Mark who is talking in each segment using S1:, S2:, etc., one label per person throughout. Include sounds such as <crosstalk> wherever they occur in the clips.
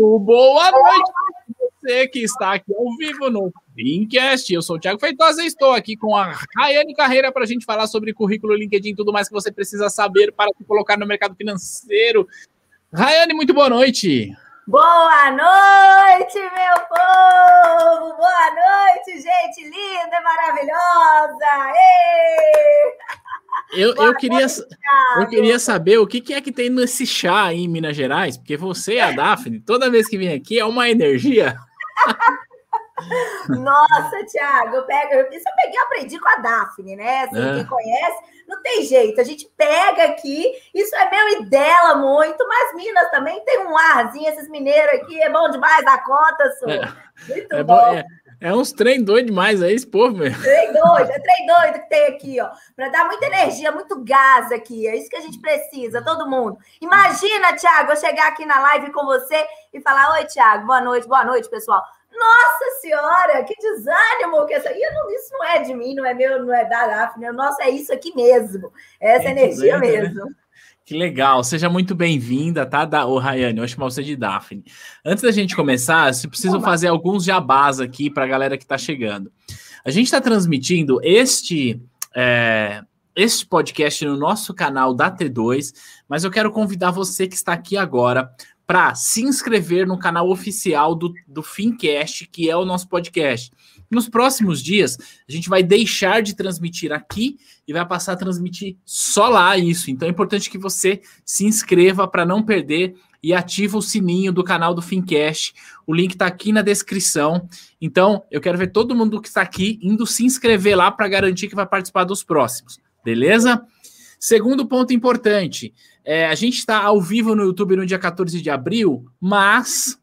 S1: Boa noite você que está aqui ao vivo no Fincast. Eu sou o Thiago Feitosa e estou aqui com a Rayane Carreira para a gente falar sobre currículo, LinkedIn e tudo mais que você precisa saber para se colocar no mercado financeiro. Rayane, muito boa noite.
S2: Boa noite, meu povo! Boa noite, gente linda e maravilhosa! Ei!
S1: Eu, eu, queria, eu queria saber o que, que, é que tem nesse chá aí em Minas Gerais, porque você e a Daphne, toda vez que vem aqui, é uma energia. <laughs>
S2: Nossa, Thiago, eu pego, isso eu peguei, aprendi com a Daphne, né? Assim, é. Quem conhece, não tem jeito. A gente pega aqui, isso é meu e dela muito, mas Minas também tem um arzinho, esses mineiros aqui, é bom demais da conta, sou. É. Muito
S1: é
S2: bom. bom
S1: é. Uns trem doido demais aí, esse povo, meu.
S2: Trem doido, é trem doido que tem aqui, ó. Para dar muita energia, muito gás aqui. É isso que a gente precisa, todo mundo. Imagina, Thiago, eu chegar aqui na live com você e falar: Oi, Thiago, boa noite, boa noite, pessoal. Nossa senhora, que desânimo que essa. Isso não é de mim, não é meu, não é da Daphne. Nossa, é isso aqui mesmo. É essa é energia né? mesmo. Né?
S1: Que legal, seja muito bem-vinda, tá, da, o Rayane, eu chamar você de Daphne. Antes da gente começar, eu preciso fazer alguns jabás aqui para a galera que está chegando. A gente está transmitindo este, é, este podcast no nosso canal da T2, mas eu quero convidar você que está aqui agora para se inscrever no canal oficial do, do Fincast, que é o nosso podcast. Nos próximos dias, a gente vai deixar de transmitir aqui e vai passar a transmitir só lá isso. Então é importante que você se inscreva para não perder e ativa o sininho do canal do Fincast. O link está aqui na descrição. Então, eu quero ver todo mundo que está aqui indo se inscrever lá para garantir que vai participar dos próximos. Beleza? Segundo ponto importante, é, a gente está ao vivo no YouTube no dia 14 de abril, mas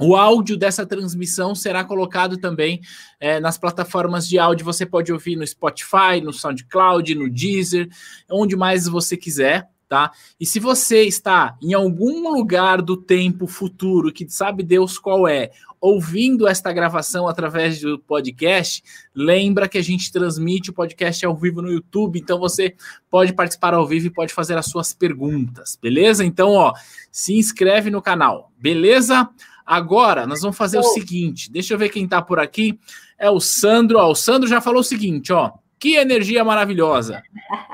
S1: o áudio dessa transmissão será colocado também é, nas plataformas de áudio. Você pode ouvir no Spotify, no SoundCloud, no Deezer, onde mais você quiser, tá? E se você está em algum lugar do tempo futuro, que sabe Deus qual é, ouvindo esta gravação através do podcast, lembra que a gente transmite o podcast ao vivo no YouTube, então você pode participar ao vivo e pode fazer as suas perguntas, beleza? Então, ó, se inscreve no canal, beleza? Agora, nós vamos fazer o seguinte: deixa eu ver quem tá por aqui. É o Sandro. Ó, o Sandro já falou o seguinte: ó. Que energia maravilhosa.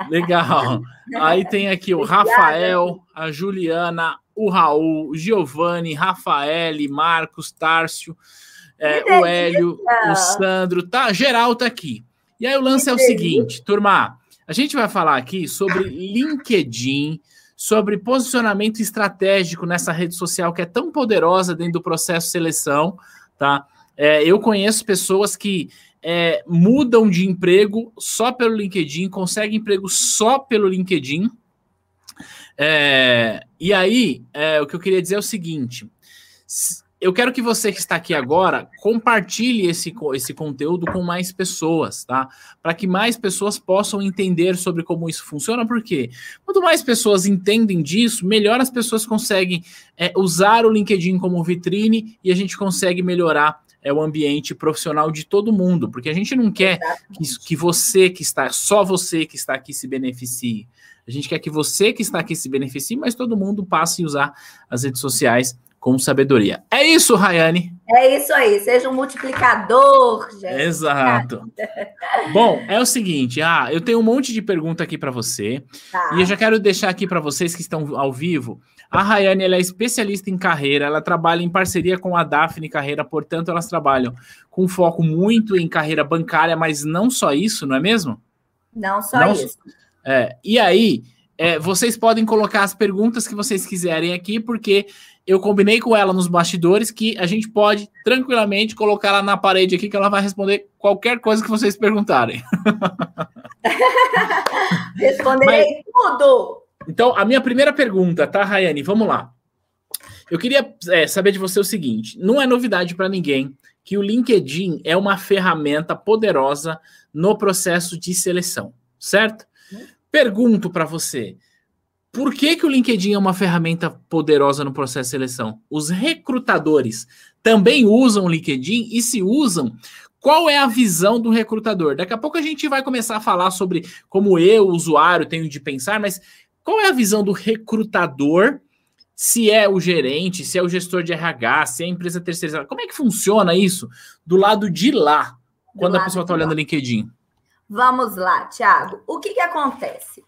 S1: Legal. <laughs> Aí tem aqui o Rafael, a Juliana, o Raul, o Giovanni, Rafael, Marcos, Tárcio, é, o Hélio, o Sandro, tá? Geral tá aqui. E aí o lance é o seguinte, turma. A gente vai falar aqui sobre <laughs> LinkedIn, sobre posicionamento estratégico nessa rede social que é tão poderosa dentro do processo de seleção, tá? É, eu conheço pessoas que é, mudam de emprego só pelo LinkedIn, conseguem emprego só pelo LinkedIn. É, e aí, é, o que eu queria dizer é o seguinte: eu quero que você que está aqui agora compartilhe esse, esse conteúdo com mais pessoas, tá? Para que mais pessoas possam entender sobre como isso funciona, porque quanto mais pessoas entendem disso, melhor as pessoas conseguem é, usar o LinkedIn como vitrine e a gente consegue melhorar é, o ambiente profissional de todo mundo, porque a gente não quer que, que você que está, só você que está aqui se beneficie. A gente quer que você que está aqui se beneficie, mas todo mundo passe a usar as redes sociais com sabedoria. É isso, Rayane.
S2: É isso aí, seja um multiplicador, gente.
S1: Exato. <laughs> Bom, é o seguinte, ah, eu tenho um monte de pergunta aqui para você, tá. e eu já quero deixar aqui para vocês que estão ao vivo. A Rayane ela é especialista em carreira, ela trabalha em parceria com a Daphne Carreira, portanto, elas trabalham com foco muito em carreira bancária, mas não só isso, não é mesmo?
S2: Não só não, isso.
S1: É, e aí, é, vocês podem colocar as perguntas que vocês quiserem aqui, porque eu combinei com ela nos bastidores que a gente pode tranquilamente colocar ela na parede aqui, que ela vai responder qualquer coisa que vocês perguntarem. <laughs>
S2: Responderei Mas, tudo!
S1: Então, a minha primeira pergunta, tá, Rayane? Vamos lá. Eu queria é, saber de você o seguinte: não é novidade para ninguém que o LinkedIn é uma ferramenta poderosa no processo de seleção, certo? Pergunto para você, por que, que o LinkedIn é uma ferramenta poderosa no processo de seleção? Os recrutadores também usam o LinkedIn e se usam, qual é a visão do recrutador? Daqui a pouco a gente vai começar a falar sobre como eu, usuário, tenho de pensar, mas qual é a visão do recrutador se é o gerente, se é o gestor de RH, se é a empresa terceirizada. Como é que funciona isso do lado de lá, do quando a pessoa está olhando o LinkedIn?
S2: Vamos lá, Tiago. O que, que acontece?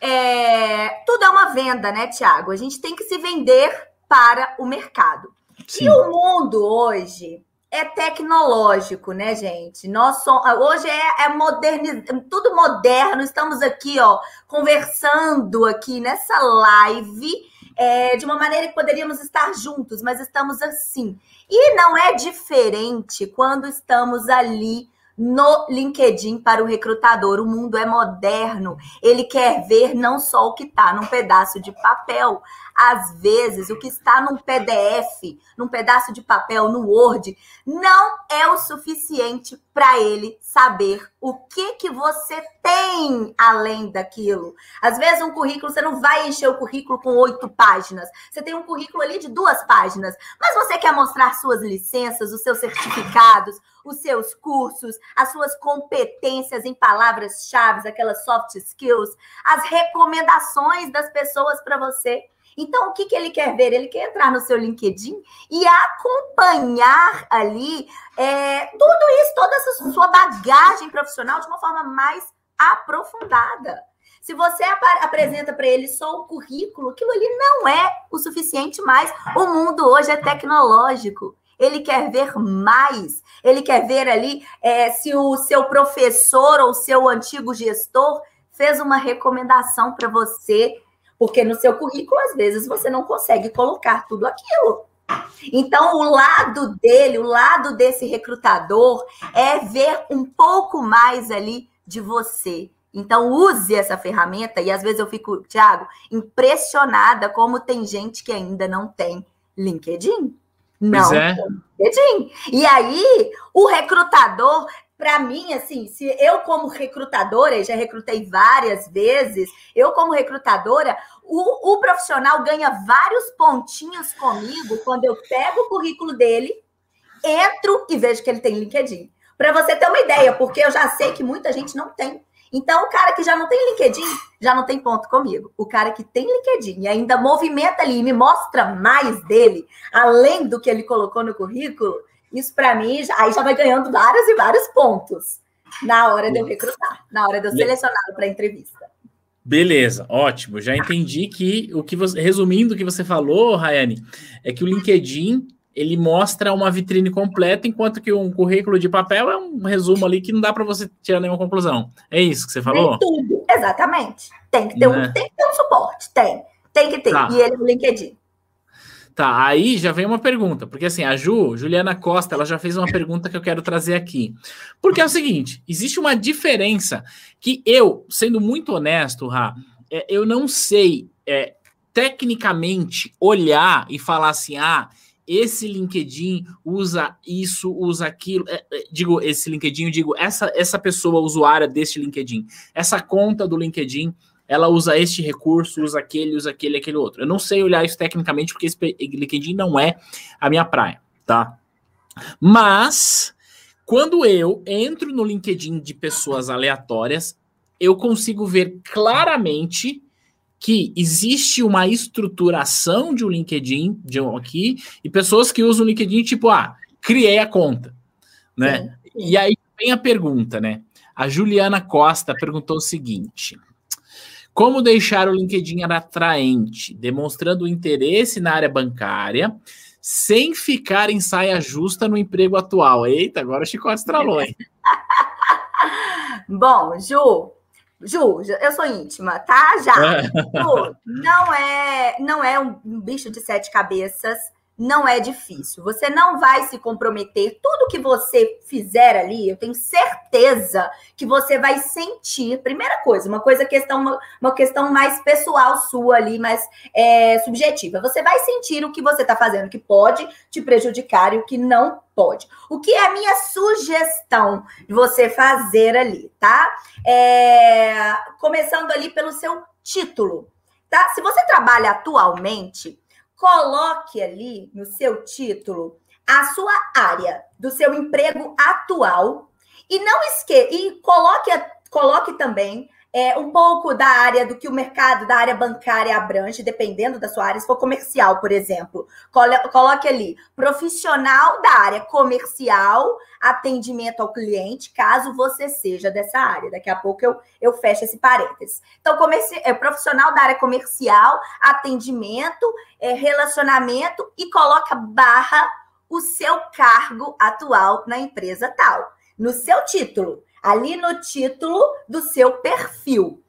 S2: É, tudo é uma venda, né, Tiago? A gente tem que se vender para o mercado. Sim. E o mundo hoje é tecnológico, né, gente? Nós somos, hoje é, é moderno, tudo moderno. Estamos aqui, ó, conversando aqui nessa live é, de uma maneira que poderíamos estar juntos, mas estamos assim. E não é diferente quando estamos ali no LinkedIn para o recrutador. O mundo é moderno. Ele quer ver não só o que está num pedaço de papel. Às vezes, o que está num PDF, num pedaço de papel, no Word, não é o suficiente para ele saber o que que você tem além daquilo. Às vezes, um currículo, você não vai encher o currículo com oito páginas. Você tem um currículo ali de duas páginas. Mas você quer mostrar suas licenças, os seus certificados, os seus cursos, as suas competências em palavras-chave, aquelas soft skills, as recomendações das pessoas para você. Então, o que, que ele quer ver? Ele quer entrar no seu LinkedIn e acompanhar ali é, tudo isso, toda essa sua bagagem profissional de uma forma mais aprofundada. Se você ap apresenta para ele só o currículo, aquilo ali não é o suficiente mais. O mundo hoje é tecnológico ele quer ver mais, ele quer ver ali é, se o seu professor ou seu antigo gestor fez uma recomendação para você, porque no seu currículo, às vezes, você não consegue colocar tudo aquilo. Então, o lado dele, o lado desse recrutador, é ver um pouco mais ali de você. Então, use essa ferramenta, e às vezes eu fico, Thiago, impressionada como tem gente que ainda não tem LinkedIn. Não. É. LinkedIn. E aí, o recrutador, para mim, assim, se eu como recrutadora, já recrutei várias vezes, eu como recrutadora, o, o profissional ganha vários pontinhos comigo quando eu pego o currículo dele, entro e vejo que ele tem LinkedIn. Para você ter uma ideia, porque eu já sei que muita gente não tem. Então, o cara que já não tem LinkedIn, já não tem ponto comigo. O cara que tem LinkedIn e ainda movimenta ali e me mostra mais dele, além do que ele colocou no currículo, isso para mim, aí já vai ganhando vários e vários pontos na hora de eu recrutar, na hora de eu selecionar para entrevista.
S1: Beleza, ótimo. Já entendi que o que você, resumindo o que você falou, Rayane, é que o LinkedIn ele mostra uma vitrine completa, enquanto que um currículo de papel é um resumo ali que não dá para você tirar nenhuma conclusão. É isso que você falou?
S2: Tem tudo, exatamente. Tem que ter, né? um, tem que ter um suporte, tem. Tem que ter. Tá. E ele no LinkedIn.
S1: Tá, aí já vem uma pergunta, porque assim, a Ju, Juliana Costa, ela já fez uma pergunta que eu quero trazer aqui. Porque é o seguinte, existe uma diferença que eu, sendo muito honesto, Ra, é, eu não sei é, tecnicamente olhar e falar assim, ah, esse LinkedIn usa isso, usa aquilo. É, é, digo, esse LinkedIn, eu digo, essa, essa pessoa usuária deste LinkedIn, essa conta do LinkedIn, ela usa este recurso, usa aquele, usa aquele, aquele outro. Eu não sei olhar isso tecnicamente, porque esse LinkedIn não é a minha praia, tá? Mas, quando eu entro no LinkedIn de pessoas aleatórias, eu consigo ver claramente que existe uma estruturação de um LinkedIn de um aqui e pessoas que usam o LinkedIn tipo, ah, criei a conta, né? E aí vem a pergunta, né? A Juliana Costa perguntou o seguinte: Como deixar o LinkedIn atraente, demonstrando interesse na área bancária, sem ficar em saia justa no emprego atual? Eita, agora o chicote estralou, hein? <laughs>
S2: Bom, Ju, Ju, eu sou íntima, tá? Já. É. Ju, não é, não é um bicho de sete cabeças não é difícil. Você não vai se comprometer. Tudo que você fizer ali, eu tenho certeza que você vai sentir. Primeira coisa, uma coisa questão, uma, questão mais pessoal sua ali, mais é, subjetiva. Você vai sentir o que você está fazendo que pode te prejudicar e o que não pode. O que é a minha sugestão de você fazer ali, tá? É, começando ali pelo seu título. Tá? Se você trabalha atualmente, coloque ali no seu título a sua área do seu emprego atual. E não esqueça e coloque coloque também é, um pouco da área do que o mercado, da área bancária abrange, dependendo da sua área. Se for comercial, por exemplo, coloque ali profissional da área comercial, atendimento ao cliente, caso você seja dessa área. Daqui a pouco eu, eu fecho esse parênteses. Então, comerci, é, profissional da área comercial, atendimento, é, relacionamento e coloca barra o seu cargo atual na empresa tal. No seu título ali no título do seu perfil.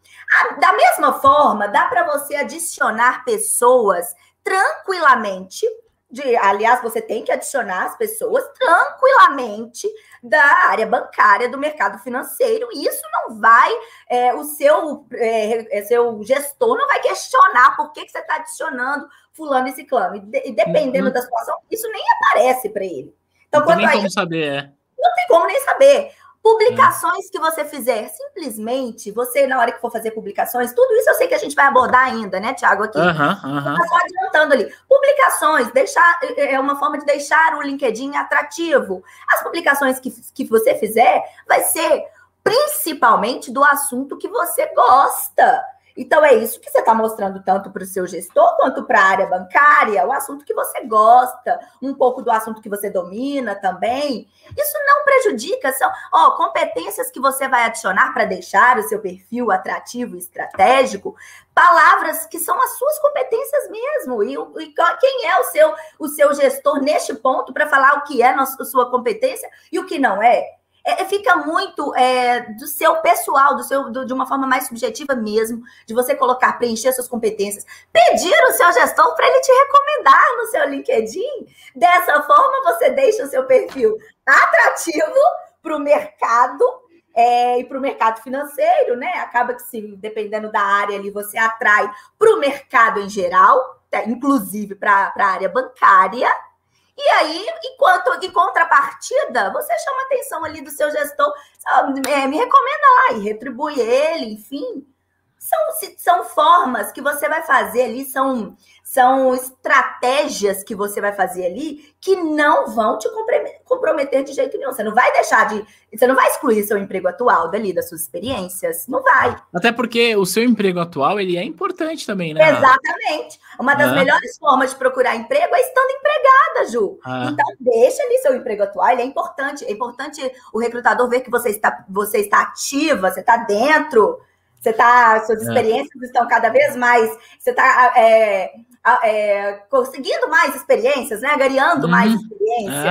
S2: Da mesma forma, dá para você adicionar pessoas tranquilamente. De, aliás, você tem que adicionar as pessoas tranquilamente da área bancária, do mercado financeiro. E isso não vai, é, o seu, é, é seu gestor não vai questionar por que, que você está adicionando fulano e ciclano. E, de, dependendo uhum. da situação, isso nem aparece para ele.
S1: Então, não tem nem como saber, é.
S2: Não tem como nem saber. Publicações que você fizer, simplesmente, você, na hora que for fazer publicações, tudo isso eu sei que a gente vai abordar ainda, né, Tiago, aqui. Uhum, uhum. Só adiantando ali. Publicações, deixar, é, é uma forma de deixar o LinkedIn atrativo. As publicações que, que você fizer vai ser principalmente do assunto que você gosta. Então, é isso que você está mostrando tanto para o seu gestor quanto para a área bancária, o assunto que você gosta, um pouco do assunto que você domina também. Isso não prejudica, são ó, competências que você vai adicionar para deixar o seu perfil atrativo e estratégico, palavras que são as suas competências mesmo. E, e quem é o seu, o seu gestor neste ponto para falar o que é a sua competência e o que não é? É, é, fica muito é, do seu pessoal, do seu, do, de uma forma mais subjetiva mesmo, de você colocar, preencher suas competências, pedir o seu gestor para ele te recomendar no seu LinkedIn. Dessa forma, você deixa o seu perfil atrativo para o mercado é, e para o mercado financeiro, né? Acaba que, se, dependendo da área ali, você atrai para o mercado em geral, tá? inclusive para a área bancária e aí, enquanto em contrapartida, você chama a atenção ali do seu gestor, é, me recomenda lá e retribui ele, enfim. São, são formas que você vai fazer ali, são, são estratégias que você vai fazer ali que não vão te comprometer de jeito nenhum. Você não vai deixar de. Você não vai excluir seu emprego atual dali, das suas experiências. Não vai.
S1: Até porque o seu emprego atual ele é importante também, né?
S2: Exatamente. Uma das ah. melhores formas de procurar emprego é estando empregada, Ju. Ah. Então, deixa ali seu emprego atual, ele é importante. É importante o recrutador ver que você está, você está ativa, você está dentro você está, suas é. experiências é. estão cada vez mais, você está é, é, conseguindo mais experiências, né? Agariando uhum. mais experiências.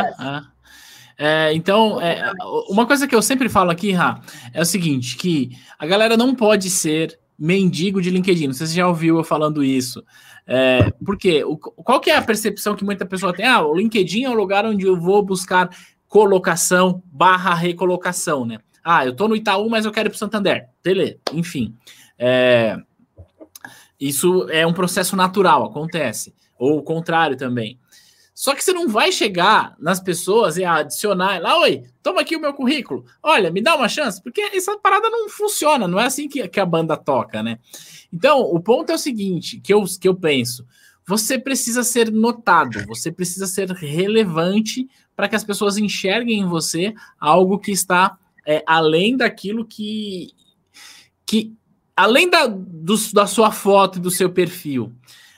S1: É, é. então, é, uma coisa que eu sempre falo aqui, Ra, é o seguinte: que a galera não pode ser mendigo de LinkedIn. Não sei se você já ouviu eu falando isso. É, porque o, qual que é a percepção que muita pessoa tem? Ah, o LinkedIn é o lugar onde eu vou buscar colocação barra recolocação, né? Ah, eu tô no Itaú, mas eu quero ir para Santander. Beleza, enfim. É, isso é um processo natural, acontece. Ou o contrário também. Só que você não vai chegar nas pessoas e adicionar lá, oi, toma aqui o meu currículo. Olha, me dá uma chance, porque essa parada não funciona, não é assim que, que a banda toca, né? Então, o ponto é o seguinte, que eu, que eu penso, você precisa ser notado, você precisa ser relevante para que as pessoas enxerguem em você algo que está é, além daquilo que. que além da, do, da sua foto e do seu perfil.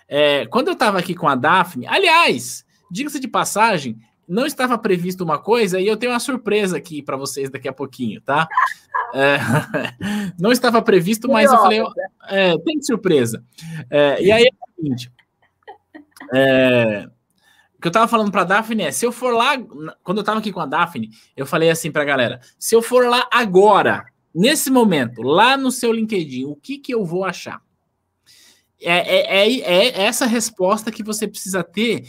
S1: É, quando eu estava aqui com a Daphne, aliás, diga-se de passagem, não estava previsto uma coisa e eu tenho uma surpresa aqui para vocês daqui a pouquinho, tá? É, <laughs> não estava previsto, mas eu falei, é, tem surpresa. É, e aí é o seguinte, é, que eu tava falando pra Daphne é, se eu for lá, quando eu tava aqui com a Daphne, eu falei assim pra galera, se eu for lá agora, nesse momento, lá no seu LinkedIn, o que que eu vou achar? É, é, é, é essa resposta que você precisa ter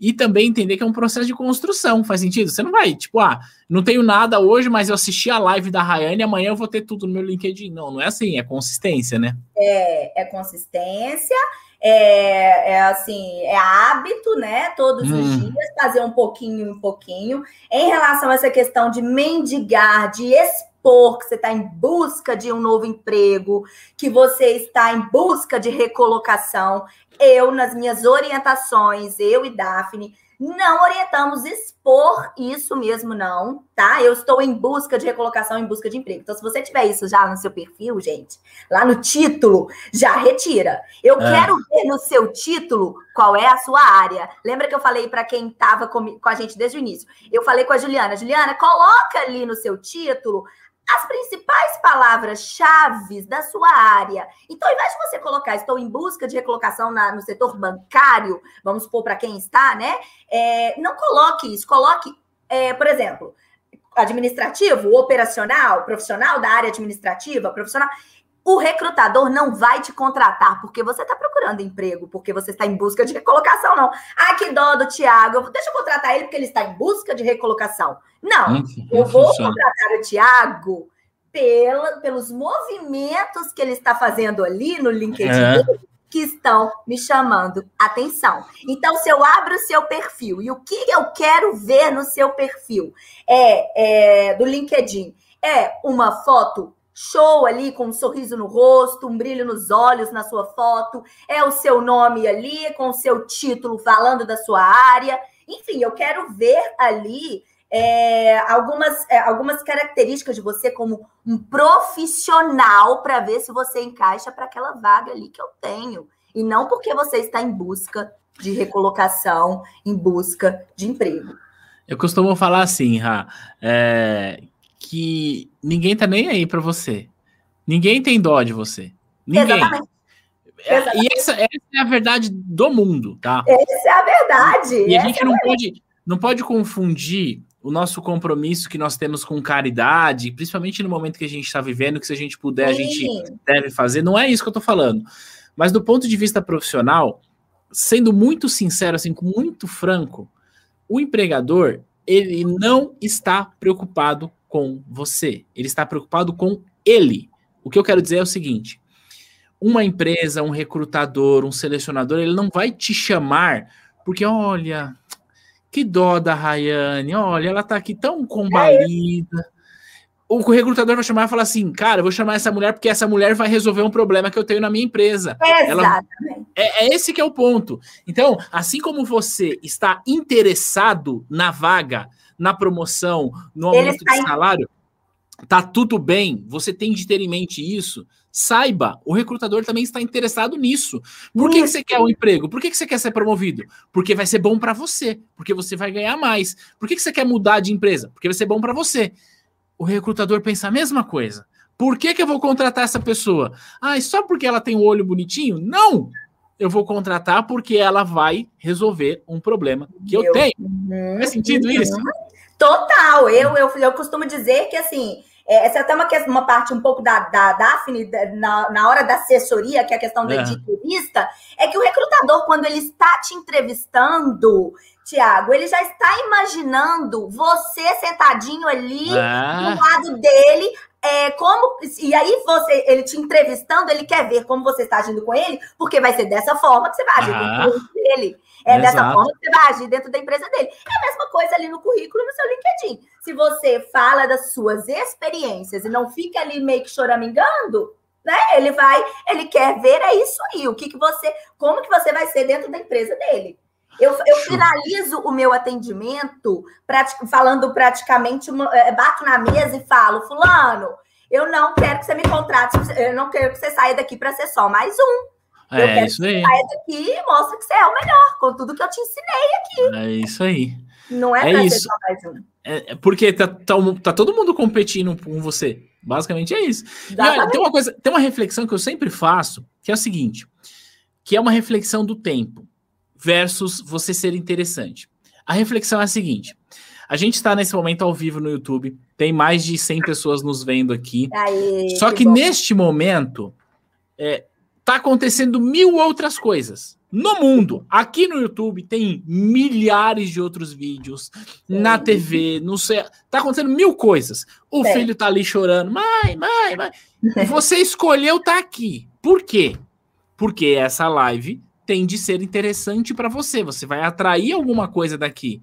S1: e também entender que é um processo de construção, faz sentido? Você não vai, tipo, ah, não tenho nada hoje, mas eu assisti a live da Rayane e amanhã eu vou ter tudo no meu LinkedIn. Não, não é assim, é consistência, né?
S2: É, é consistência é, é, assim, é hábito, né? Todos hum. os dias, fazer um pouquinho, um pouquinho. Em relação a essa questão de mendigar, de expor que você está em busca de um novo emprego, que você está em busca de recolocação, eu, nas minhas orientações, eu e Daphne, Não orientamos expor isso mesmo, não, tá? Eu estou em busca de recolocação, em busca de emprego. Então, se você tiver isso já no seu perfil, gente, lá no título, já retira. Eu é. quero ver no seu título qual é a sua área. Lembra que eu falei para quem estava com, com a gente desde o início? Eu falei com a Juliana, Juliana, coloca ali no seu título as principais palavras-chave da sua área. Então, ao invés de você colocar estou em busca de recolocação na, no setor bancário, vamos supor para quem está, né? É, não coloque isso, coloque, é, por exemplo, administrativo, operacional, profissional da área administrativa, profissional o recrutador não vai te contratar porque você está procurando emprego, porque você está em busca de recolocação, não. Ah, que dó do Tiago, deixa eu contratar ele porque ele está em busca de recolocação. Não, eu vou funciona. contratar o Tiago pela, pelos movimentos que ele está fazendo ali no LinkedIn. É. Que estão me chamando atenção. Então, se eu abro o seu perfil e o que eu quero ver no seu perfil é, é do LinkedIn é uma foto show ali, com um sorriso no rosto, um brilho nos olhos na sua foto, é o seu nome ali, com o seu título falando da sua área. Enfim, eu quero ver ali é, algumas, é, algumas características de você como um profissional para ver se você encaixa para aquela vaga ali que eu tenho. E não porque você está em busca de recolocação, em busca de emprego.
S1: Eu costumo falar assim, Ra, é, que ninguém tá nem aí para você. Ninguém tem dó de você. Ninguém. Exatamente. É, e essa, essa, é a verdade do mundo, tá?
S2: Essa é a verdade.
S1: E a gente é não, pode, não pode confundir o nosso compromisso que nós temos com caridade, principalmente no momento que a gente está vivendo, que se a gente puder, Sim. a gente deve fazer. Não é isso que eu tô falando. Mas do ponto de vista profissional, sendo muito sincero, assim, muito franco, o empregador, ele não está preocupado com você, ele está preocupado com ele. O que eu quero dizer é o seguinte: uma empresa, um recrutador, um selecionador, ele não vai te chamar porque, olha, que dó da Rayane, olha, ela tá aqui tão combalida. O recrutador vai chamar e falar assim, cara, eu vou chamar essa mulher porque essa mulher vai resolver um problema que eu tenho na minha empresa.
S2: Exatamente. Ela,
S1: é, é esse que é o ponto. Então, assim como você está interessado na vaga, na promoção, no aumento de salário, tá tudo bem, você tem de ter em mente isso. Saiba, o recrutador também está interessado nisso. Por que, que você quer um emprego? Por que, que você quer ser promovido? Porque vai ser bom para você, porque você vai ganhar mais. Por que, que você quer mudar de empresa? Porque vai ser bom para você. O recrutador pensa a mesma coisa. Por que, que eu vou contratar essa pessoa? Ah, só porque ela tem o um olho bonitinho? Não! Eu vou contratar porque ela vai resolver um problema que eu, eu tenho. Uhum, Faz sentido uhum. isso?
S2: Total. Eu, eu, eu costumo dizer que, assim, é, essa é até uma, uma parte um pouco da, da Daphne, na, na hora da assessoria, que é a questão da é. entrevista, é que o recrutador, quando ele está te entrevistando, Tiago, ele já está imaginando você sentadinho ali é. do lado dele, é, como e aí você ele te entrevistando, ele quer ver como você está agindo com ele, porque vai ser dessa forma que você vai agir ah, dentro dele. É exato. dessa forma que você vai agir dentro da empresa dele. É a mesma coisa ali no currículo no seu LinkedIn. Se você fala das suas experiências e não fica ali meio que choramingando, né? Ele vai, ele quer ver é isso aí, o que, que você, como que você vai ser dentro da empresa dele. Eu, eu finalizo o meu atendimento falando praticamente, é, bato na mesa e falo, fulano, eu não quero que você me contrate, eu não quero que você saia daqui para ser só mais um.
S1: Eu é isso aí.
S2: Saia daqui e mostre que você é o melhor, com tudo que eu te ensinei aqui.
S1: É isso aí.
S2: Não é,
S1: é pra isso. ser só mais um. É, é porque tá, tá, tá, todo mundo competindo com você. Basicamente é isso. Olha, tem uma coisa, tem uma reflexão que eu sempre faço, que é o seguinte, que é uma reflexão do tempo versus você ser interessante. A reflexão é a seguinte: a gente está nesse momento ao vivo no YouTube, tem mais de 100 pessoas nos vendo aqui. Aê, só que, que neste momento é, tá acontecendo mil outras coisas. No mundo, aqui no YouTube tem milhares de outros vídeos, Sim. na TV, no sei, tá acontecendo mil coisas. O Sim. filho tá ali chorando, mãe, mãe, mãe. <laughs> Você escolheu tá aqui. Por quê? Porque essa live tem de ser interessante para você. Você vai atrair alguma coisa daqui.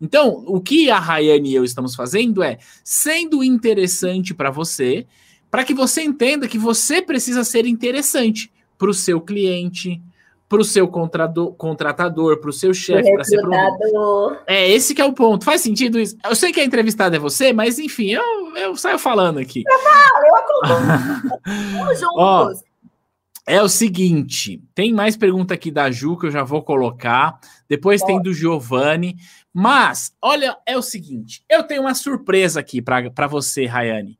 S1: Então, o que a Rayane e eu estamos fazendo é sendo interessante para você, para que você entenda que você precisa ser interessante para o seu cliente, para o seu contratador, para o seu chefe, para ser pro... É esse que é o ponto. Faz sentido isso? Eu sei que a entrevistada é você, mas enfim, eu, eu saio falando aqui. Eu falo, eu acompanho. <laughs> juntos. Ó, é o seguinte, tem mais pergunta aqui da Ju que eu já vou colocar. Depois tem do Giovanni. Mas, olha, é o seguinte, eu tenho uma surpresa aqui para você, Rayane.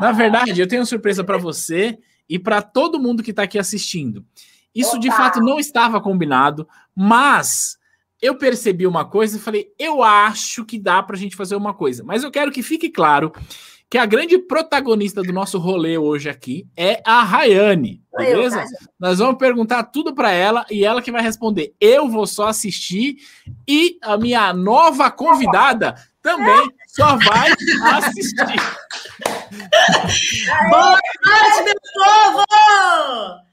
S1: Na verdade, eu tenho uma surpresa para você e para todo mundo que está aqui assistindo. Isso Opa. de fato não estava combinado, mas eu percebi uma coisa e falei, eu acho que dá para a gente fazer uma coisa. Mas eu quero que fique claro que a grande protagonista do nosso rolê hoje aqui é a Rayane, beleza? Nós vamos perguntar tudo para ela e ela que vai responder. Eu vou só assistir e a minha nova convidada também só vai assistir. <laughs>
S3: Boa noite, meu povo!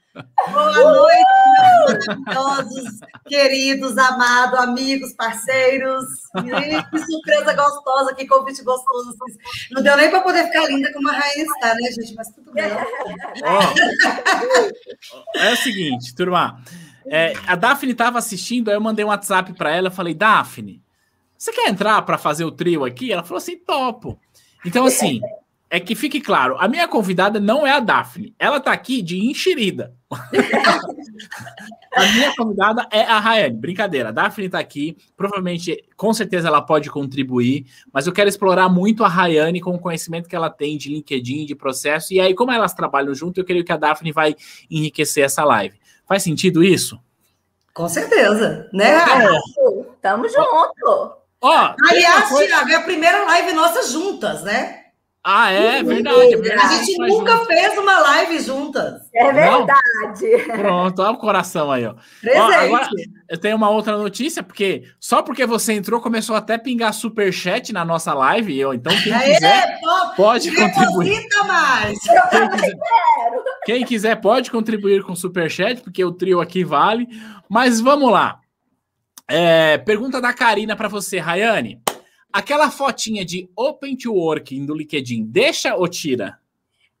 S3: Boa noite, meus maravilhosos, queridos, amados, amigos, parceiros. E que surpresa gostosa, que convite gostoso. Não deu nem para poder ficar linda como a rainha está, né, gente? Mas tudo bem.
S1: Oh, <laughs> é o seguinte, turma. É, a Daphne estava assistindo, aí eu mandei um WhatsApp para ela, falei, Daphne, você quer entrar para fazer o trio aqui? Ela falou assim, topo. Então, assim, é que fique claro, a minha convidada não é a Daphne. Ela tá aqui de enxerida. <laughs> a minha convidada é a Rayane. Brincadeira, a Daphne tá aqui. Provavelmente, com certeza, ela pode contribuir, mas eu quero explorar muito a Rayane com o conhecimento que ela tem de LinkedIn, de processo. E aí, como elas trabalham junto, eu creio que a Daphne vai enriquecer essa live. Faz sentido isso?
S3: Com certeza, né?
S2: É. Tamo junto.
S3: Ó, Aliás, foi... Thiago, é a primeira live nossa juntas, né?
S1: Ah, é verdade, é verdade.
S3: A gente nunca junto. fez uma live juntas.
S2: É verdade.
S1: Não? Pronto, olha o coração aí, ó. ó. Agora, eu tenho uma outra notícia, porque só porque você entrou, começou até a pingar superchat na nossa live. Eu, então, quem Aê, quiser, pô, pode contribuir.
S3: mais.
S1: Quem quiser, quem quiser, pode contribuir com superchat, porque o trio aqui vale. Mas vamos lá. É, pergunta da Karina para você, Rayane. Aquela fotinha de Open to Working do LinkedIn, deixa ou tira?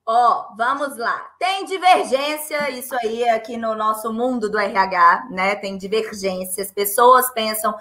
S2: Ó, oh, vamos lá. Tem divergência, isso aí aqui no nosso mundo do RH, né? Tem divergências. Pessoas pensam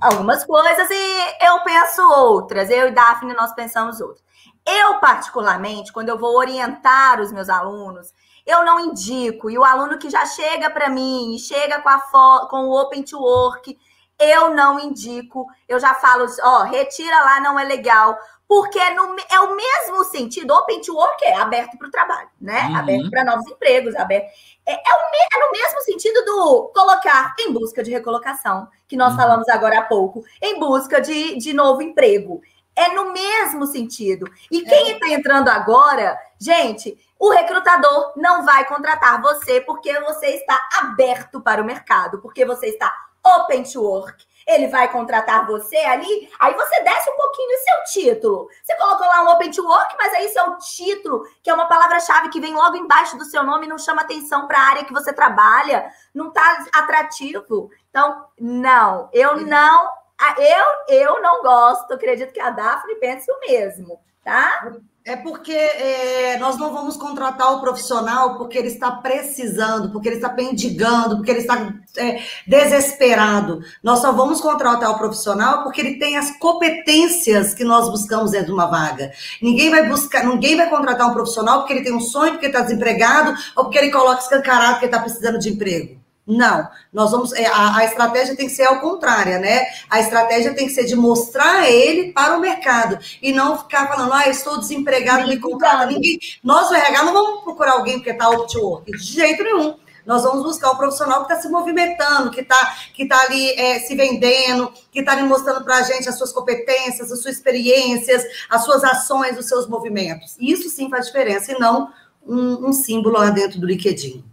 S2: algumas coisas e eu penso outras. Eu e Daphne, nós pensamos outras. Eu, particularmente, quando eu vou orientar os meus alunos, eu não indico. E o aluno que já chega para mim, chega com, a com o Open to Work, eu não indico, eu já falo, ó, retira lá, não é legal, porque é, no, é o mesmo sentido, open to work é aberto para o trabalho, né? Uhum. Aberto para novos empregos, aberto. É, é, o, é, no mesmo sentido do colocar em busca de recolocação, que nós uhum. falamos agora há pouco, em busca de, de novo emprego. É no mesmo sentido. E quem está é. entrando agora, gente, o recrutador não vai contratar você porque você está aberto para o mercado, porque você está open to work. Ele vai contratar você ali, aí você desce um pouquinho o seu título. Você colocou lá um open to work, mas aí seu título, que é uma palavra-chave que vem logo embaixo do seu nome, não chama atenção para a área que você trabalha, não está atrativo. Então, não, eu não, eu, eu não gosto, acredito que a Daphne pense o mesmo, tá?
S3: É porque é, nós não vamos contratar o profissional porque ele está precisando, porque ele está pendigando, porque ele está é, desesperado. Nós só vamos contratar o profissional porque ele tem as competências que nós buscamos dentro de uma vaga. Ninguém vai buscar, ninguém vai contratar um profissional porque ele tem um sonho, porque está desempregado, ou porque ele coloca escancarado porque está precisando de emprego. Não, nós vamos. É, a, a, estratégia tem que ser ao contrário, né? A estratégia tem que ser de mostrar ele para o mercado e não ficar falando, ah, estou desempregado, me contrata. Ninguém. Nós, o RH, não vamos procurar alguém porque está opt work, de jeito nenhum. Nós vamos buscar o profissional que está se movimentando, que está que tá ali é, se vendendo, que está ali mostrando para a gente as suas competências, as suas experiências, as suas ações, os seus movimentos. Isso sim faz diferença e não um, um símbolo lá dentro do LinkedIn.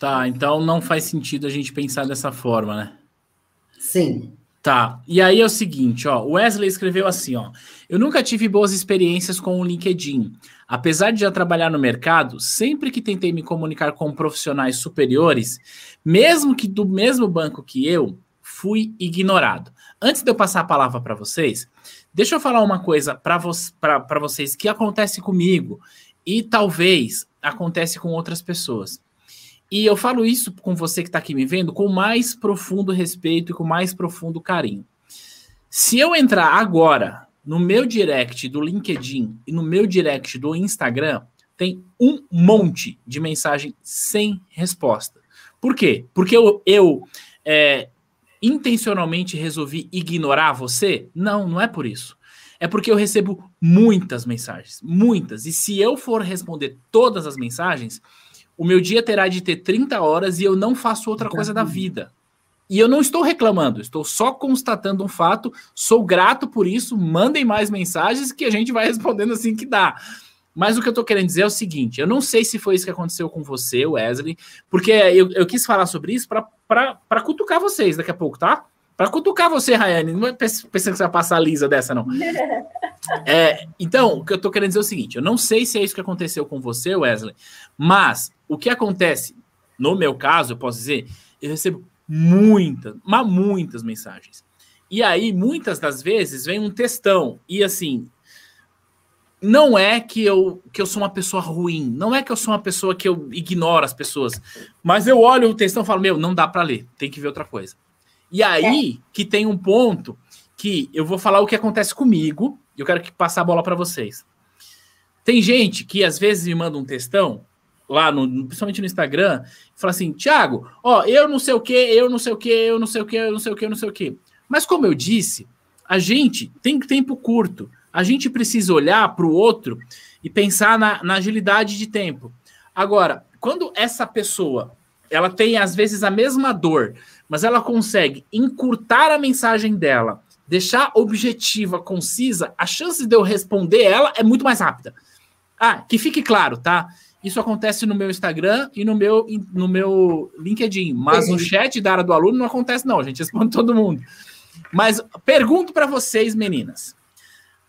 S1: Tá, então não faz sentido a gente pensar dessa forma, né?
S3: Sim.
S1: Tá. E aí é o seguinte, ó, Wesley escreveu assim, ó: "Eu nunca tive boas experiências com o LinkedIn. Apesar de já trabalhar no mercado, sempre que tentei me comunicar com profissionais superiores, mesmo que do mesmo banco que eu, fui ignorado. Antes de eu passar a palavra para vocês, deixa eu falar uma coisa para vo vocês que acontece comigo e talvez acontece com outras pessoas. E eu falo isso com você que está aqui me vendo com mais profundo respeito e com mais profundo carinho. Se eu entrar agora no meu direct do LinkedIn e no meu direct do Instagram, tem um monte de mensagem sem resposta. Por quê? Porque eu, eu é, intencionalmente resolvi ignorar você? Não, não é por isso. É porque eu recebo muitas mensagens, muitas. E se eu for responder todas as mensagens, o meu dia terá de ter 30 horas e eu não faço outra coisa da vida. E eu não estou reclamando, estou só constatando um fato. Sou grato por isso. Mandem mais mensagens que a gente vai <laughs> respondendo assim que dá. Mas o que eu estou querendo dizer é o seguinte: eu não sei se foi isso que aconteceu com você, Wesley, porque eu, eu quis falar sobre isso para cutucar vocês daqui a pouco, tá? Para cutucar você, Rayane. Não é pensando que você vai passar lisa dessa, não. <laughs> É, então, o que eu estou querendo dizer é o seguinte: eu não sei se é isso que aconteceu com você, Wesley, mas o que acontece, no meu caso, eu posso dizer, eu recebo muitas, mas muitas mensagens. E aí, muitas das vezes, vem um textão. E assim, não é que eu, que eu sou uma pessoa ruim, não é que eu sou uma pessoa que eu ignoro as pessoas, mas eu olho o textão e falo, meu, não dá para ler, tem que ver outra coisa. E aí é. que tem um ponto que eu vou falar o que acontece comigo, e eu quero que passar a bola para vocês. Tem gente que às vezes me manda um textão lá no, principalmente no Instagram, fala assim, Thiago, ó, eu não sei o que, eu não sei o que, eu não sei o que, eu não sei o que, eu não sei o que. Mas como eu disse, a gente tem tempo curto. A gente precisa olhar para o outro e pensar na, na agilidade de tempo. Agora, quando essa pessoa ela tem às vezes a mesma dor, mas ela consegue encurtar a mensagem dela, deixar objetiva, concisa, a chance de eu responder ela é muito mais rápida. Ah, que fique claro, tá? Isso acontece no meu Instagram e no meu, no meu LinkedIn. Mas no chat da área do aluno não acontece, não. A gente responde todo mundo. Mas pergunto para vocês, meninas.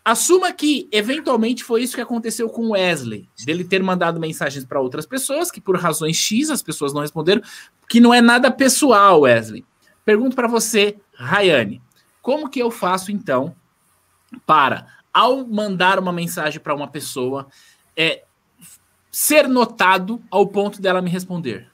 S1: Assuma que eventualmente foi isso que aconteceu com o Wesley, dele ter mandado mensagens para outras pessoas que por razões X as pessoas não responderam, que não é nada pessoal, Wesley. Pergunto para você, Rayane, como que eu faço então para ao mandar uma mensagem para uma pessoa, é, ser notado ao ponto dela me responder?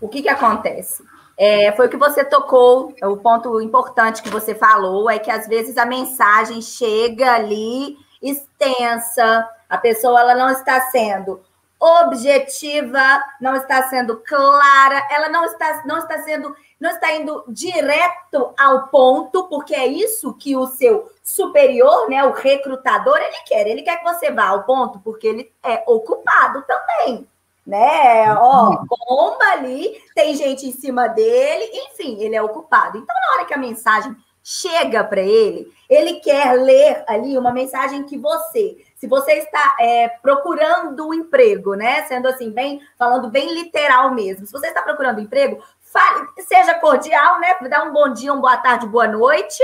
S2: O que, que acontece? É, foi o que você tocou, é o ponto importante que você falou é que às vezes a mensagem chega ali extensa, a pessoa ela não está sendo objetiva, não está sendo clara, ela não está, não está sendo, não está indo direto ao ponto, porque é isso que o seu superior, né, o recrutador, ele quer. Ele quer que você vá ao ponto, porque ele é ocupado também, né? Ó, bomba ali, tem gente em cima dele, enfim, ele é ocupado. Então, na hora que a mensagem chega para ele, ele quer ler ali uma mensagem que você se você está é, procurando um emprego, né? Sendo assim, bem, falando bem literal mesmo. Se você está procurando um emprego, fale, seja cordial, né? Dá um bom dia, uma boa tarde, boa noite.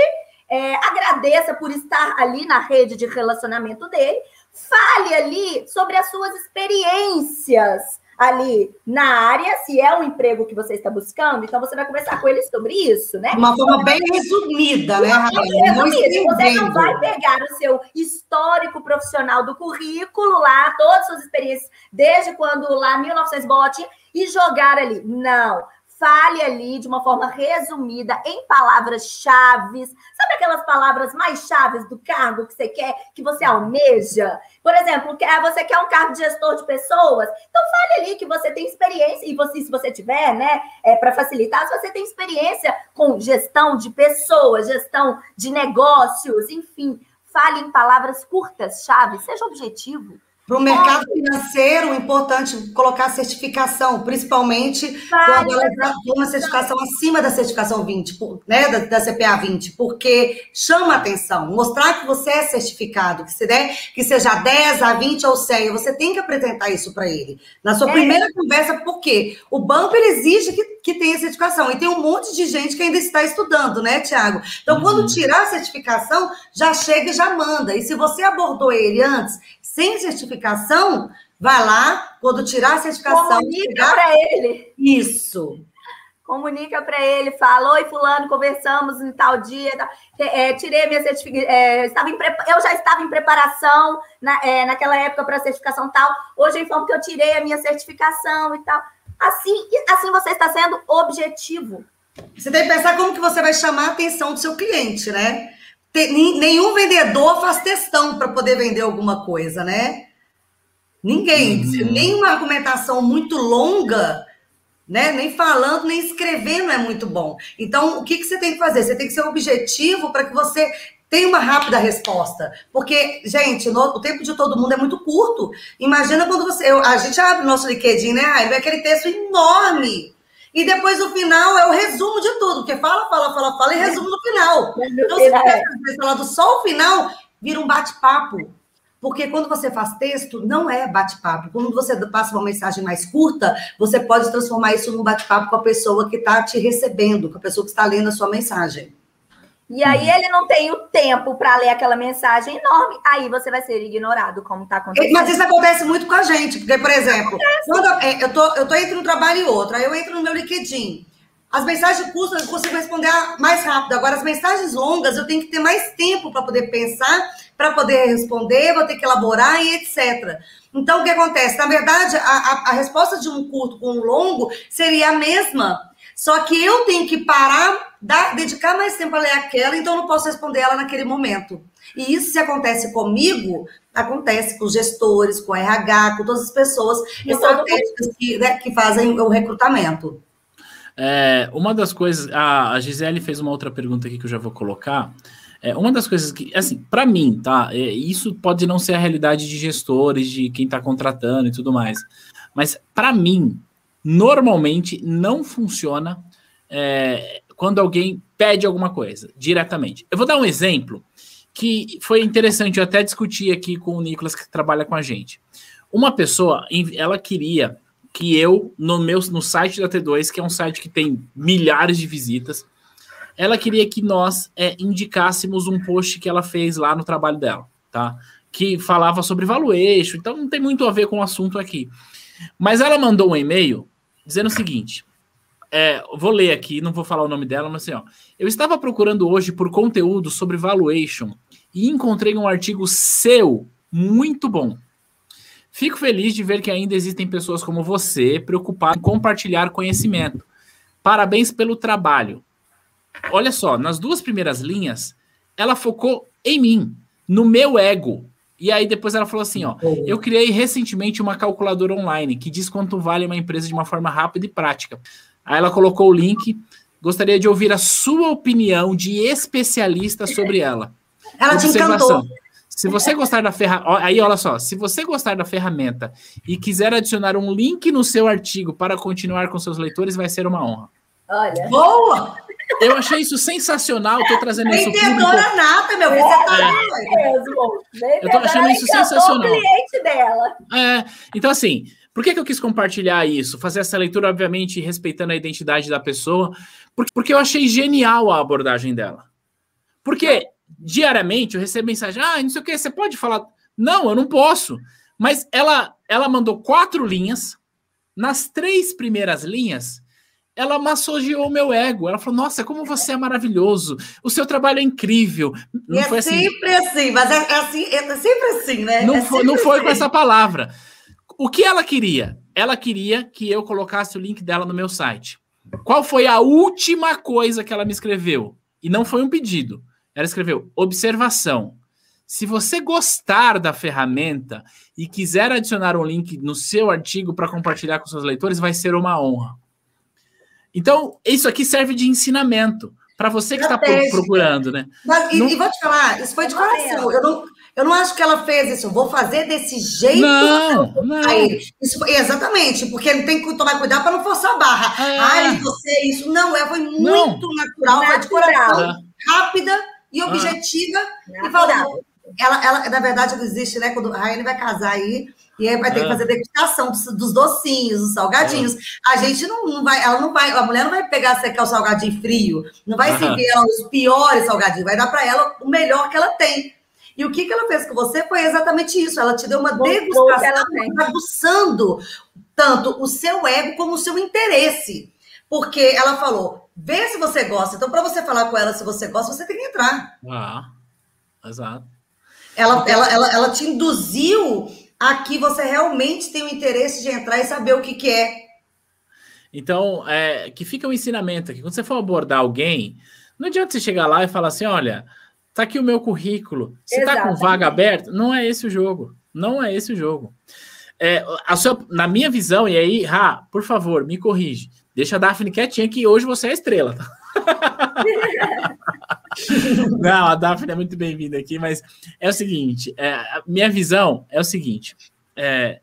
S2: É, agradeça por estar ali na rede de relacionamento dele. Fale ali sobre as suas experiências ali na área, se é um emprego que você está buscando, então você vai conversar com ele sobre isso, né?
S3: Uma forma bem resumida, né,
S2: Rafael? Você não vai pegar o seu histórico profissional do currículo lá, todas as suas experiências, desde quando lá 1900 bote e jogar ali. Não fale ali de uma forma resumida, em palavras-chave. Sabe aquelas palavras mais chaves do cargo que você quer, que você almeja? Por exemplo, você quer um cargo de gestor de pessoas? Então fale ali que você tem experiência, e você, se você tiver, né, é, para facilitar, se você tem experiência com gestão de pessoas, gestão de negócios, enfim, fale em palavras curtas, chave, seja objetivo.
S3: Para o mercado financeiro, é importante colocar certificação, principalmente quando ela está uma certificação acima da certificação 20, né, da, da, CPA 20, porque chama atenção, mostrar que você é certificado, que, se der, que seja 10, a 20 ou 100, você tem que apresentar isso para ele. Na sua é. primeira conversa, por quê? O banco ele exige que, que tenha certificação, e tem um monte de gente que ainda está estudando, né, Tiago? Então, uhum. quando tirar a certificação, já chega e já manda. E se você abordou ele antes sem certificação, vai lá, quando tirar a certificação.
S2: Comunica para ele.
S3: Isso.
S2: Comunica para ele, fala: Oi, Fulano, conversamos em tal dia. É, tirei minha certificação. É, estava eu já estava em preparação na, é, naquela época para a certificação tal. Hoje eu informo que eu tirei a minha certificação e tal. Assim, assim você está sendo objetivo.
S3: Você tem que pensar como que você vai chamar a atenção do seu cliente, né? Tem, nenhum vendedor faz testão para poder vender alguma coisa, né? Ninguém. Uhum. Nenhuma argumentação muito longa, né? Nem falando, nem escrevendo é muito bom. Então, o que, que você tem que fazer? Você tem que ser objetivo para que você tenha uma rápida resposta. Porque, gente, no, o tempo de todo mundo é muito curto. Imagina quando você. Eu, a gente abre o nosso LinkedIn, né? Aí vem aquele texto enorme. E depois no final é o resumo de tudo, porque fala, fala, fala, fala e resumo no final. Então, se você falar do só o final, vira um bate-papo. Porque quando você faz texto, não é bate-papo. Quando você passa uma mensagem mais curta, você pode transformar isso num bate-papo com a pessoa que está te recebendo, com a pessoa que está lendo a sua mensagem.
S2: E aí ele não tem o tempo para ler aquela mensagem enorme, aí você vai ser ignorado, como está acontecendo.
S3: Mas isso acontece muito com a gente, porque, por exemplo, é, eu, tô, eu tô entre um trabalho e outro, aí eu entro no meu LinkedIn. As mensagens curtas eu consigo responder mais rápido. Agora, as mensagens longas, eu tenho que ter mais tempo para poder pensar, para poder responder, vou ter que elaborar e etc. Então, o que acontece? Na verdade, a, a, a resposta de um curto com um longo seria a mesma, só que eu tenho que parar, dar, dedicar mais tempo a ler aquela, então eu não posso responder ela naquele momento. E isso, se acontece comigo, acontece com os gestores, com RH, com todas as pessoas estratégicas que, né, que fazem o recrutamento.
S1: É, uma das coisas, a, a Gisele fez uma outra pergunta aqui que eu já vou colocar. É, uma das coisas que, assim, para mim, tá? É, isso pode não ser a realidade de gestores, de quem está contratando e tudo mais. Mas para mim, normalmente não funciona é, quando alguém pede alguma coisa diretamente. Eu vou dar um exemplo que foi interessante, eu até discuti aqui com o Nicolas que trabalha com a gente. Uma pessoa, ela queria que eu, no meu no site da T2, que é um site que tem milhares de visitas, ela queria que nós é, indicássemos um post que ela fez lá no trabalho dela, tá? Que falava sobre valuation, então não tem muito a ver com o assunto aqui. Mas ela mandou um e-mail dizendo o seguinte: é, vou ler aqui, não vou falar o nome dela, mas assim, ó. Eu estava procurando hoje por conteúdo sobre valuation e encontrei um artigo seu muito bom. Fico feliz de ver que ainda existem pessoas como você preocupadas em compartilhar conhecimento. Parabéns pelo trabalho. Olha só, nas duas primeiras linhas, ela focou em mim, no meu ego. E aí depois ela falou assim, ó, eu criei recentemente uma calculadora online que diz quanto vale uma empresa de uma forma rápida e prática. Aí ela colocou o link. Gostaria de ouvir a sua opinião de especialista sobre ela.
S3: Ela te encantou.
S1: Se você gostar da ferramenta, aí olha só, se você gostar da ferramenta e quiser adicionar um link no seu artigo para continuar com seus leitores, vai ser uma honra.
S2: Olha.
S3: Boa!
S1: Eu achei isso sensacional, tô trazendo isso
S3: Vendedora nata, meu. Você tá
S1: é. Eu tô achando isso sensacional.
S2: cliente dela.
S1: É, então assim, por que, que eu quis compartilhar isso? Fazer essa leitura, obviamente, respeitando a identidade da pessoa, porque, porque eu achei genial a abordagem dela. Porque diariamente eu recebo mensagem: ah, não sei o que, você pode falar. Não, eu não posso. Mas ela, ela mandou quatro linhas. Nas três primeiras linhas, ela massageou o meu ego. Ela falou: Nossa, como você é maravilhoso, o seu trabalho é incrível.
S3: Não é assim. sempre assim, mas é, é, assim, é sempre assim, né?
S1: Não
S3: é
S1: foi, não foi assim. com essa palavra. O que ela queria? Ela queria que eu colocasse o link dela no meu site. Qual foi a última coisa que ela me escreveu? E não foi um pedido. Ela escreveu: observação. Se você gostar da ferramenta e quiser adicionar um link no seu artigo para compartilhar com seus leitores, vai ser uma honra. Então, isso aqui serve de ensinamento para você que está procurando, né?
S3: Mas, e, não... e, vou te falar, isso foi de coração. Eu não, eu não acho que ela fez isso. Eu vou fazer desse jeito.
S1: Não, não.
S3: Isso, exatamente, porque ele tem que tomar cuidado para não forçar a barra. É. Ai, você, isso não é, foi muito não. natural, natural, foi de coração, é. rápida e objetiva. Ah. E falou. Ela, ela, na verdade, existe, né? Quando a Raiane vai casar aí, e aí vai ter que é. fazer degustação dos, dos docinhos, dos salgadinhos. É. A gente não, não, vai, ela não vai, a mulher não vai pegar se quer o salgadinho frio, não vai servir ela os piores salgadinhos, vai dar para ela o melhor que ela tem. E o que, que ela fez com você foi exatamente isso. Ela te deu uma degustação, aguçando tanto o seu ego como o seu interesse. Porque ela falou: vê se você gosta. Então, para você falar com ela se você gosta, você tem que entrar.
S1: Ah, exato.
S3: Ela, ela, ela, ela te induziu a que você realmente tem o interesse de entrar e saber o que, que é.
S1: Então, é, que fica um ensinamento aqui. Quando você for abordar alguém, não adianta você chegar lá e falar assim: olha, tá aqui o meu currículo. Você Exatamente. tá com vaga aberta? Não é esse o jogo. Não é esse o jogo. É, a sua, na minha visão, e aí, Ra, por favor, me corrige. Deixa a Daphne quietinha que hoje você é a estrela. Tá? <laughs> Não, a Daphne é muito bem-vinda aqui, mas é o seguinte: é, minha visão é o seguinte. É,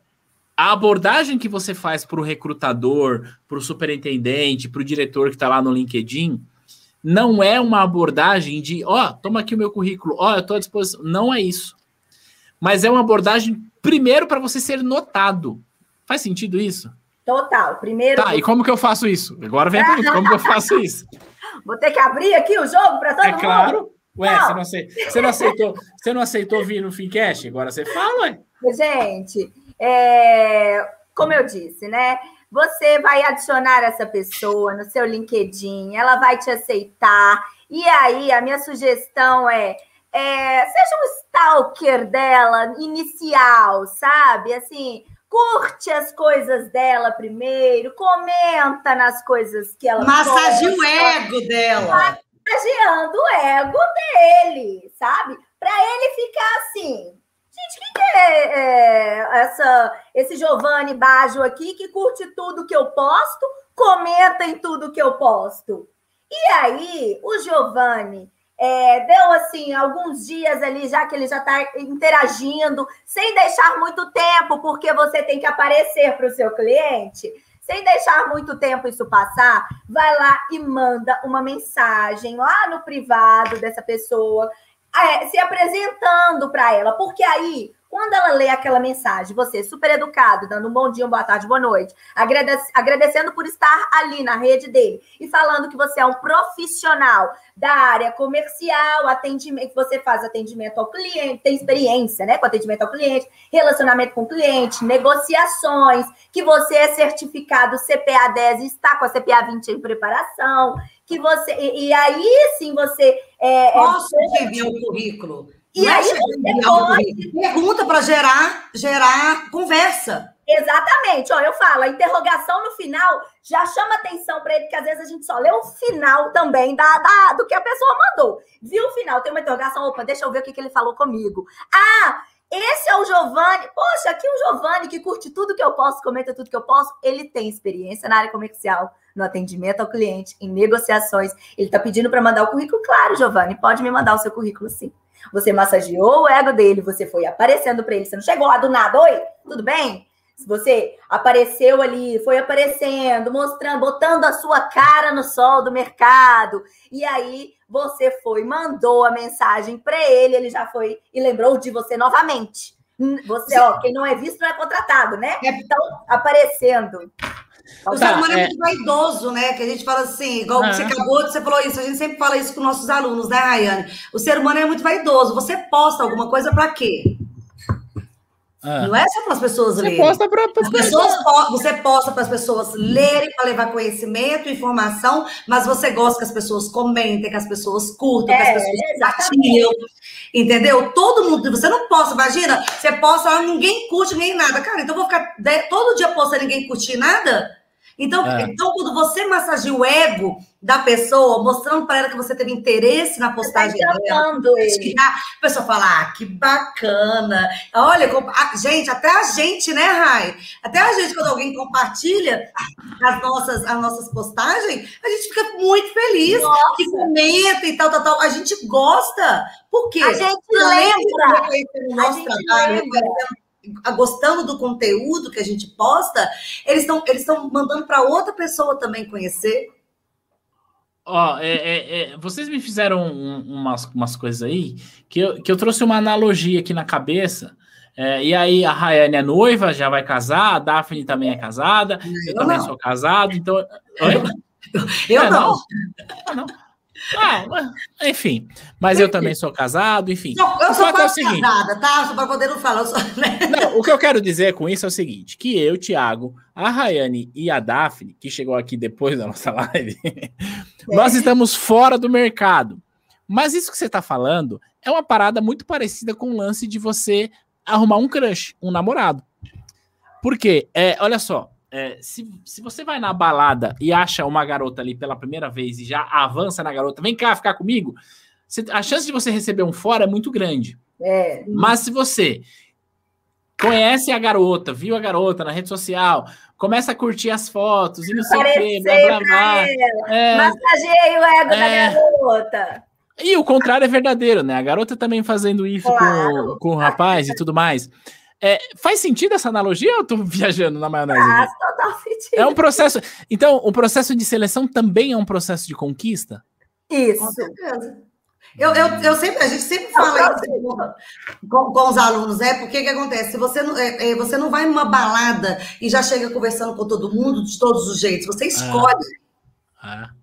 S1: a abordagem que você faz para o recrutador, para o superintendente, para o diretor que está lá no LinkedIn, não é uma abordagem de, ó, oh, toma aqui o meu currículo, ó, oh, eu estou à disposição. Não é isso. Mas é uma abordagem, primeiro, para você ser notado. Faz sentido isso?
S2: Total. Primeiro.
S1: Tá, e como que eu faço isso? Agora vem a pergunta: como que eu faço isso? <laughs>
S2: Vou ter que abrir aqui o jogo para todo é
S1: mundo. É claro. Ué, não. Você, não aceitou, você, não aceitou, você não aceitou vir no Fincast? Agora você fala, ué.
S2: Gente, é, como eu disse, né? Você vai adicionar essa pessoa no seu LinkedIn, ela vai te aceitar. E aí, a minha sugestão é, é seja um stalker dela inicial, sabe? Assim, curte as coisas dela primeiro, comenta nas coisas que ela
S3: Massageia o ego dela.
S2: Massageando o ego dele, sabe? Para ele ficar assim, Gente, quem é, é essa, esse Giovanni Baggio aqui que curte tudo que eu posto, comenta em tudo que eu posto? E aí, o Giovanni é, deu assim alguns dias ali, já que ele já está interagindo, sem deixar muito tempo, porque você tem que aparecer para o seu cliente. Sem deixar muito tempo isso passar, vai lá e manda uma mensagem lá no privado dessa pessoa, é, se apresentando para ela, porque aí quando ela lê aquela mensagem, você super educado, dando um bom dia, uma boa tarde, boa noite, agradece, agradecendo por estar ali na rede dele e falando que você é um profissional da área comercial, atendimento, que você faz atendimento ao cliente, tem experiência, né, com atendimento ao cliente, relacionamento com o cliente, negociações, que você é certificado CPA 10 e está com a CPA 20 em preparação, que você e, e aí sim você é,
S3: é Posso é, enviar o currículo? E Não é aí. Pergunta para gerar, gerar conversa.
S2: Exatamente. Ó, eu falo, a interrogação no final já chama atenção para ele, que às vezes a gente só lê o final também da, da, do que a pessoa mandou. Viu o final, tem uma interrogação, opa, deixa eu ver o que, que ele falou comigo. Ah, esse é o Giovanni. Poxa, aqui o Giovanni que curte tudo que eu posso, comenta tudo que eu posso. Ele tem experiência na área comercial, no atendimento ao cliente, em negociações. Ele está pedindo para mandar o currículo. Claro, Giovanni, pode me mandar o seu currículo sim. Você massageou o ego dele, você foi aparecendo para ele, você não chegou lá do nada, oi, tudo bem? Você apareceu ali, foi aparecendo, mostrando, botando a sua cara no sol do mercado, e aí você foi, mandou a mensagem para ele, ele já foi e lembrou de você novamente. Você, ó, quem não é visto não é contratado, né? É. Então, aparecendo.
S3: O tá, ser humano é, é, muito vaidoso, né? Que a gente fala assim, igual você acabou de você falou isso, a gente sempre fala isso com nossos alunos, né, Rayane? O ser humano é muito vaidoso. Você posta alguma coisa para quê? Ah. Não é só para as pessoas você lerem. Posta pra, pra as pessoas você posta para as pessoas lerem, para levar conhecimento, informação, mas você gosta que as pessoas comentem, que as pessoas curtam, é, que as é, pessoas compartilham. Entendeu? Todo mundo, você não posta, imagina, você posta, ninguém curte nem nada. Cara, então eu vou ficar todo dia postando ninguém curtir nada? Então, é. então, quando você massageia o ego da pessoa, mostrando para ela que você teve interesse na postagem tá dela, ele. a pessoa fala, ah, que bacana. Olha, gente, até a gente, né, Rai? Até a gente, quando alguém compartilha as nossas, as nossas postagens, a gente fica muito feliz, Nossa. que comenta e tal, tal, tal. A gente gosta. Por quê?
S2: A gente lembra.
S3: O nosso trabalho, lembra gostando do conteúdo que a gente posta, eles estão eles mandando para outra pessoa também conhecer.
S1: Ó, oh, é, é, é, vocês me fizeram um, umas, umas coisas aí que eu, que eu trouxe uma analogia aqui na cabeça. É, e aí a Rayane é noiva, já vai casar, a Daphne também é casada, eu, eu também não. sou casado, então. <laughs> Oi?
S3: Eu é, não.
S1: não. não. Ah, enfim, mas eu também sou casado, enfim.
S3: Não, eu sou quase é seguinte, casada, tá? Só para poder não falar. Sou... Né?
S1: Não, o que eu quero dizer com isso é o seguinte: que eu, Thiago, a Rayane e a Daphne, que chegou aqui depois da nossa <laughs> live, é. nós estamos fora do mercado. Mas isso que você está falando é uma parada muito parecida com o lance de você arrumar um crush, um namorado. Por quê? É, olha só, é, se, se você vai na balada e acha uma garota ali pela primeira vez e já avança na garota, vem cá ficar comigo, você, a chance de você receber um fora é muito grande.
S2: É.
S1: Mas se você conhece a garota, viu a garota na rede social, começa a curtir as fotos e não sei o quê, blá blá blá.
S2: É, Massageia o ego é, da garota.
S1: E o contrário é verdadeiro, né? A garota também fazendo isso claro. com, com o rapaz e tudo mais. É, faz sentido essa analogia ou eu tô <laughs> viajando na maionese?
S2: Faz total sentido.
S1: É um processo. Então, o processo de seleção também é um processo de conquista?
S2: Isso.
S3: Com certeza. Eu, eu, eu sempre, a gente sempre fala isso com, com, os alunos, é porque que acontece? Se você não, é, é, você não vai numa balada e já chega conversando com todo mundo de todos os jeitos, você escolhe. Ah. Ah.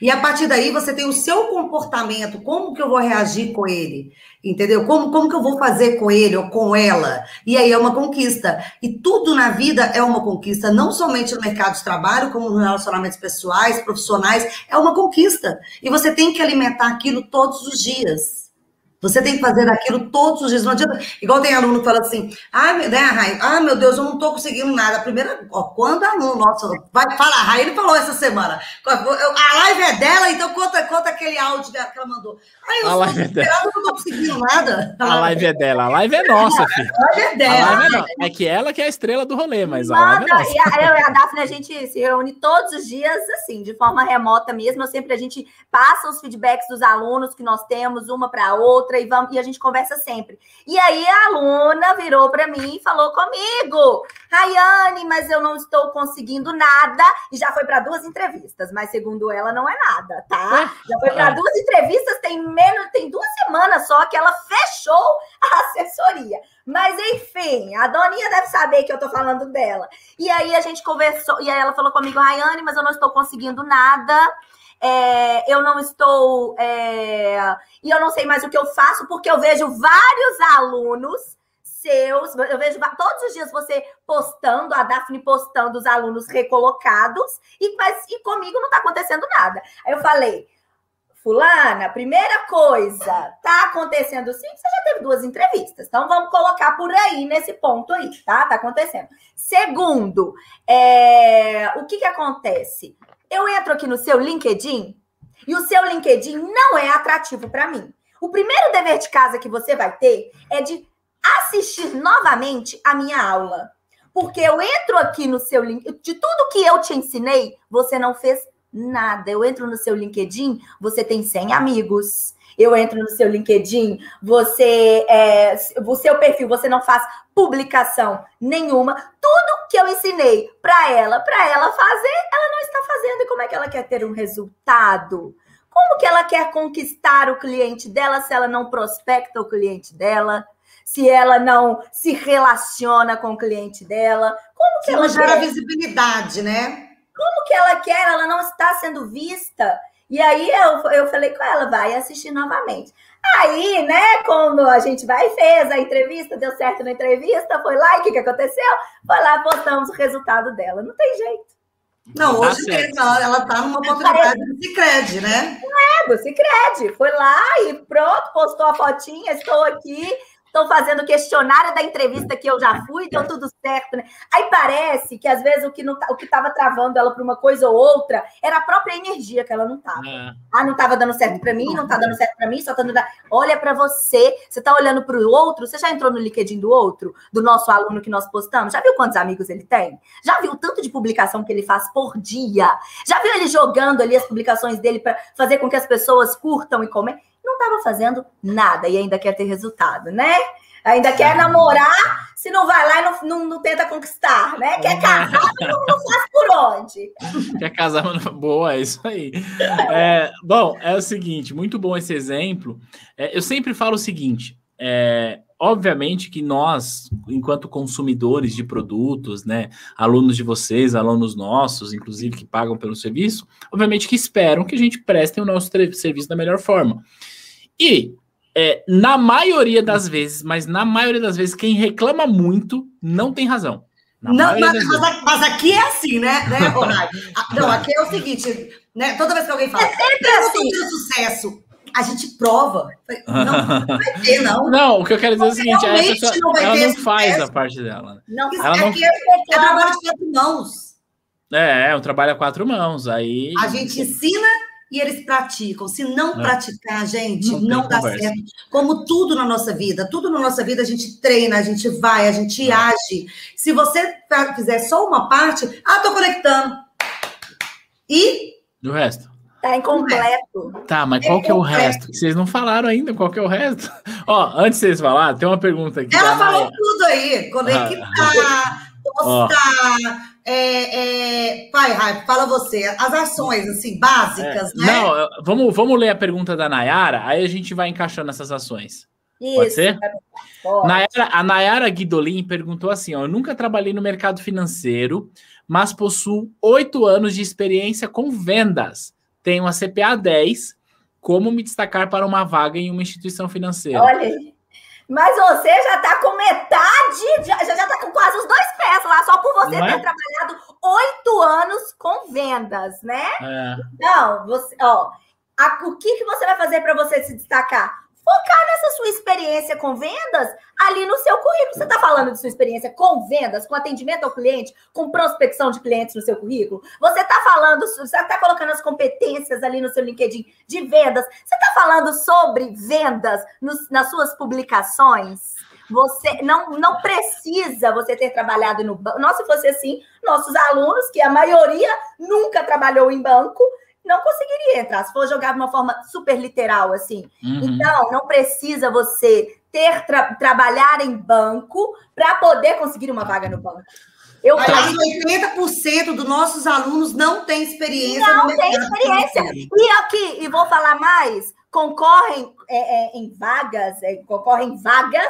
S3: E a partir daí você tem o seu comportamento, como que eu vou reagir com ele, entendeu? Como, como que eu vou fazer com ele ou com ela? E aí é uma conquista. E tudo na vida é uma conquista, não somente no mercado de trabalho, como nos relacionamentos pessoais, profissionais, é uma conquista. E você tem que alimentar aquilo todos os dias. Você tem que fazer aquilo todos os dias. Não adianta. Igual tem aluno que fala assim: ah, né, Rai? Ah, meu Deus, eu não estou conseguindo nada. Primeira, ó, quando aluno, nossa, vai falar, Rai, ele falou essa semana. A live é dela, então conta, conta aquele áudio dela que ela mandou. Ai, eu
S1: a live é dela.
S3: não estou conseguindo nada.
S1: A, live é dela, a live é nossa, filho.
S3: A live é dela.
S1: É, no... é, que ela que é a estrela do rolê, mas Manda, a live é nossa.
S2: E a, eu e a Daphne, a gente se reúne todos os dias, assim, de forma remota mesmo. Sempre a gente passa os feedbacks dos alunos que nós temos, uma para outra, e, vamos, e a gente conversa sempre. E aí a aluna virou para mim e falou comigo: Rayane, mas eu não estou conseguindo nada. E já foi para duas entrevistas, mas segundo ela, não é nada, tá? Já foi para duas entrevistas, tem menos, tem duas semanas só que ela fechou a assessoria. Mas enfim, a Doninha deve saber que eu tô falando dela. E aí a gente conversou, e aí ela falou comigo, Rayane, mas eu não estou conseguindo nada é, eu não estou. É, e eu não sei mais o que eu faço, porque eu vejo vários alunos seus, eu vejo todos os dias você postando, a Daphne postando os alunos recolocados, e, mas, e comigo não está acontecendo nada. Aí eu falei. Fulana, primeira coisa, tá acontecendo sim, você já teve duas entrevistas, então vamos colocar por aí nesse ponto aí, tá? Tá acontecendo. Segundo, é, o que que acontece? Eu entro aqui no seu LinkedIn e o seu LinkedIn não é atrativo para mim. O primeiro dever de casa que você vai ter é de assistir novamente a minha aula. Porque eu entro aqui no seu link, de tudo que eu te ensinei, você não fez nada. Eu entro no seu LinkedIn, você tem 100 amigos. Eu entro no seu LinkedIn, você é, o seu perfil, você não faz publicação nenhuma. Tudo que eu ensinei para ela, para ela fazer, ela não está fazendo. E como é que ela quer ter um resultado? Como que ela quer conquistar o cliente dela se ela não prospecta o cliente dela? Se ela não se relaciona com o cliente dela? Como que se ela
S3: gera quer... visibilidade, né?
S2: Como que ela quer? Ela não está sendo vista. E aí eu, eu falei com ela, vai assistir novamente. Aí, né, quando a gente vai e fez a entrevista, deu certo na entrevista, foi lá e o que, que aconteceu? Foi lá, postamos o resultado dela. Não tem jeito.
S3: Não, hoje tá mesmo, ela, ela tá numa oportunidade do Cicred, né?
S2: É, do Cicred. Foi lá e pronto, postou a fotinha, estou aqui, Estão fazendo questionário da entrevista que eu já fui, deu tudo certo, né? Aí parece que às vezes o que não, o que estava travando ela para uma coisa ou outra era a própria energia que ela não estava. É. Ah, não estava dando certo para mim, não está dando certo para mim, só tá dando. Olha para você, você está olhando para o outro. Você já entrou no LinkedIn do outro, do nosso aluno que nós postamos? Já viu quantos amigos ele tem? Já viu o tanto de publicação que ele faz por dia? Já viu ele jogando ali as publicações dele para fazer com que as pessoas curtam e comentem? Não estava fazendo nada e ainda quer ter resultado, né? Ainda quer namorar, se não vai lá e não, não, não tenta conquistar, né? Quer casar, não, não faz por onde. <laughs>
S1: Quer casar, mas não... boa, é isso aí. É, bom, é o seguinte, muito bom esse exemplo. É, eu sempre falo o seguinte, é, obviamente que nós, enquanto consumidores de produtos, né, alunos de vocês, alunos nossos, inclusive que pagam pelo serviço, obviamente que esperam que a gente preste o nosso serviço da melhor forma. E é, na maioria das vezes, mas na maioria das vezes, quem reclama muito não tem razão.
S3: Não, mas, mas, mas, aqui é assim, né, né <laughs> Não, aqui é o seguinte, né? Toda vez que alguém fala, é sempre assim. sucesso, a gente prova. Não, não vai ter, não.
S1: Não, o que eu quero dizer é o seguinte, a pessoa, não ela não faz a parte dela.
S2: Não,
S1: ela não...
S3: Aqui é, é trabalho de quatro mãos.
S1: É, é um trabalho a quatro mãos. Aí
S3: a gente ensina e eles praticam. Se não é. praticar, gente, não, não dá conversa. certo. Como tudo na nossa vida, tudo na nossa vida a gente treina, a gente vai, a gente é. age. Se você fizer só uma parte, ah, tô conectando. E
S1: do resto.
S2: Tá incompleto.
S1: Tá, mas qual é que é o resto? Vocês não falaram ainda qual que é o resto. Ó, antes de vocês falar, tem uma pergunta aqui.
S3: Ela falou Maia. tudo aí. Conectar, ah, postar, é, é... Vai, Raio, fala você. As ações, assim, básicas, é. né?
S1: Não, vamos, vamos ler a pergunta da Nayara, aí a gente vai encaixando essas ações. Isso. Pode ser? Nayara, a Nayara Guidolin perguntou assim: ó, Eu nunca trabalhei no mercado financeiro, mas possuo oito anos de experiência com vendas. Tenho a CPA 10. Como me destacar para uma vaga em uma instituição financeira?
S2: Olha aí. Mas você já está com metade, já, já está com quase os dois pés lá, só por você Não ter é? trabalhado oito anos com vendas, né? É. Não, você, ó, a, o que, que você vai fazer para você se destacar? Focar nessa sua experiência com vendas ali no seu currículo. Você está falando de sua experiência com vendas, com atendimento ao cliente, com prospecção de clientes no seu currículo? Você está falando, você está colocando as competências ali no seu LinkedIn de vendas? Você está falando sobre vendas nos, nas suas publicações? Você não, não precisa você ter trabalhado no banco. Nossa, se fosse assim, nossos alunos, que a maioria nunca trabalhou em banco, não conseguiria entrar, se for jogar de uma forma super literal, assim. Uhum. Então, não precisa você ter tra trabalhar em banco para poder conseguir uma vaga no banco.
S3: Eu Aliás, 80% dos nossos alunos não têm experiência.
S2: Não tem experiência. E aqui, e vou falar mais, concorrem é, é, em vagas, é, concorrem vagas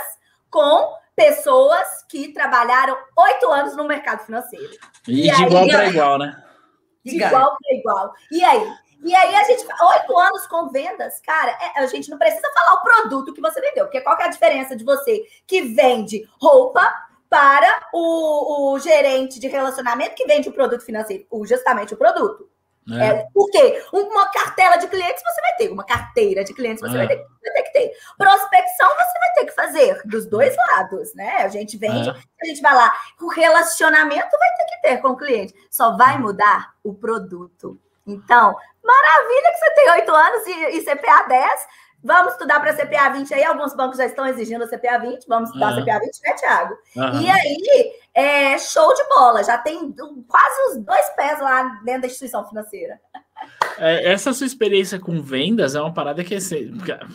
S2: com pessoas que trabalharam oito anos no mercado financeiro.
S1: E, e de igual para igual, né?
S2: De igual para igual. E aí? E aí a gente, oito anos com vendas, cara, é, a gente não precisa falar o produto que você vendeu, porque qual é a diferença de você que vende roupa para o, o gerente de relacionamento que vende o produto financeiro, o, justamente o produto. É. É, porque uma cartela de clientes você vai ter, uma carteira de clientes você é. vai, ter, vai, ter, que ter. Prospecção você vai ter que fazer dos dois lados, né? A gente vende, é. a gente vai lá. O relacionamento vai ter que ter com o cliente. Só vai mudar o produto. Então, maravilha que você tem oito anos e, e CPA 10. Vamos estudar para CPA 20 aí. Alguns bancos já estão exigindo a CPA 20. Vamos estudar uhum. CPA 20, né, Thiago? Uhum. E aí, é show de bola. Já tem quase os dois pés lá dentro da instituição financeira.
S1: É, essa sua experiência com vendas é uma parada que, é,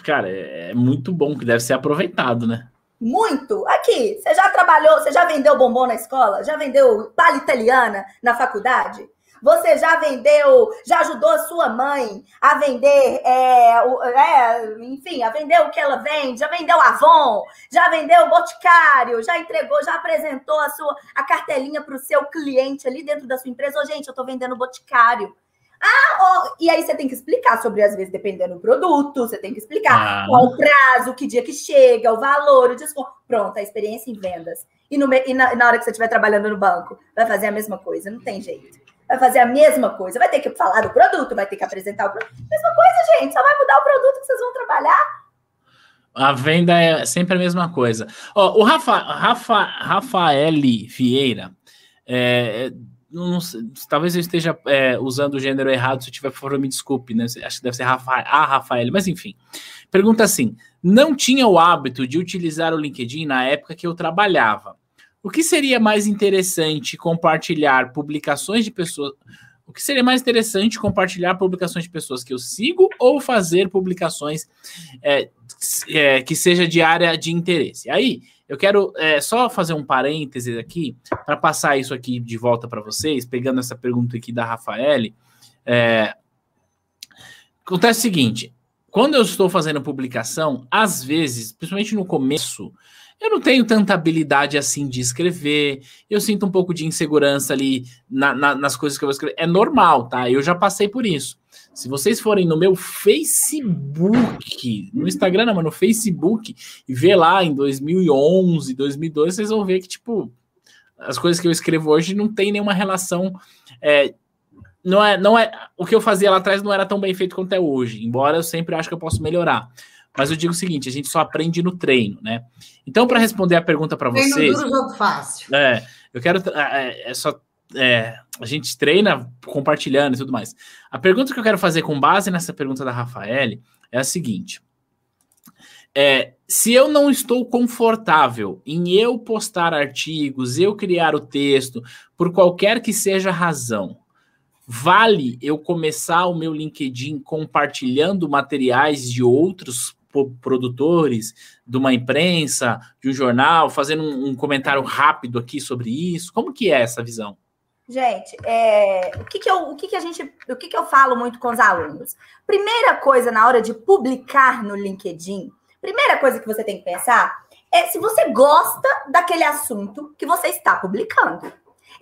S1: cara, é muito bom, que deve ser aproveitado, né?
S2: Muito. Aqui, você já trabalhou, você já vendeu bombom na escola? Já vendeu palha italiana na faculdade? Você já vendeu, já ajudou a sua mãe a vender, é, o, é, enfim, a vender o que ela vende, já vendeu Avon, já vendeu o Boticário, já entregou, já apresentou a sua a cartelinha para o seu cliente ali dentro da sua empresa. Oh, gente, eu estou vendendo Boticário. Ah, oh, e aí você tem que explicar sobre, às vezes, dependendo do produto, você tem que explicar ah. qual o prazo, que dia que chega, o valor, o desconto. Pronto, a experiência em vendas. E, no, e na, na hora que você estiver trabalhando no banco, vai fazer a mesma coisa, não tem jeito vai fazer a mesma coisa. Vai ter que falar do produto, vai ter que apresentar o produto. Mesma coisa, gente, só vai mudar o produto que vocês vão trabalhar.
S1: A venda é sempre a mesma coisa. Ó, o Rafa, Rafa, Rafael Vieira, é, não, talvez eu esteja é, usando o gênero errado, se tiver, por favor, me desculpe, né? Acho que deve ser Rafa, a Rafael, mas enfim. Pergunta assim: não tinha o hábito de utilizar o LinkedIn na época que eu trabalhava. O que seria mais interessante compartilhar publicações de pessoas? O que seria mais interessante compartilhar publicações de pessoas que eu sigo ou fazer publicações é, é, que seja de área de interesse? Aí, eu quero é, só fazer um parêntese aqui para passar isso aqui de volta para vocês, pegando essa pergunta aqui da Rafaele. É, acontece o seguinte: quando eu estou fazendo publicação, às vezes, principalmente no começo, eu não tenho tanta habilidade assim de escrever, eu sinto um pouco de insegurança ali na, na, nas coisas que eu vou escrever. É normal, tá? Eu já passei por isso. Se vocês forem no meu Facebook, no Instagram, não, mas no Facebook, e ver lá em 2011, 2012, vocês vão ver que, tipo, as coisas que eu escrevo hoje não tem nenhuma relação. É, não é, não é. O que eu fazia lá atrás não era tão bem feito quanto é hoje, embora eu sempre acho que eu posso melhorar. Mas eu digo o seguinte: a gente só aprende no treino, né? Então, para responder a pergunta para vocês. Treino
S3: duro, jogo fácil.
S1: É, eu quero. É, é só é, a gente treina compartilhando e tudo mais. A pergunta que eu quero fazer com base nessa pergunta da Rafaele é a seguinte: é, se eu não estou confortável em eu postar artigos, eu criar o texto, por qualquer que seja a razão, vale eu começar o meu LinkedIn compartilhando materiais de outros produtores, de uma imprensa, de um jornal, fazendo um, um comentário rápido aqui sobre isso? Como que é essa visão?
S2: Gente, é, o, que, que, eu, o que, que a gente, o que, que eu falo muito com os alunos? Primeira coisa na hora de publicar no LinkedIn, primeira coisa que você tem que pensar é se você gosta daquele assunto que você está publicando.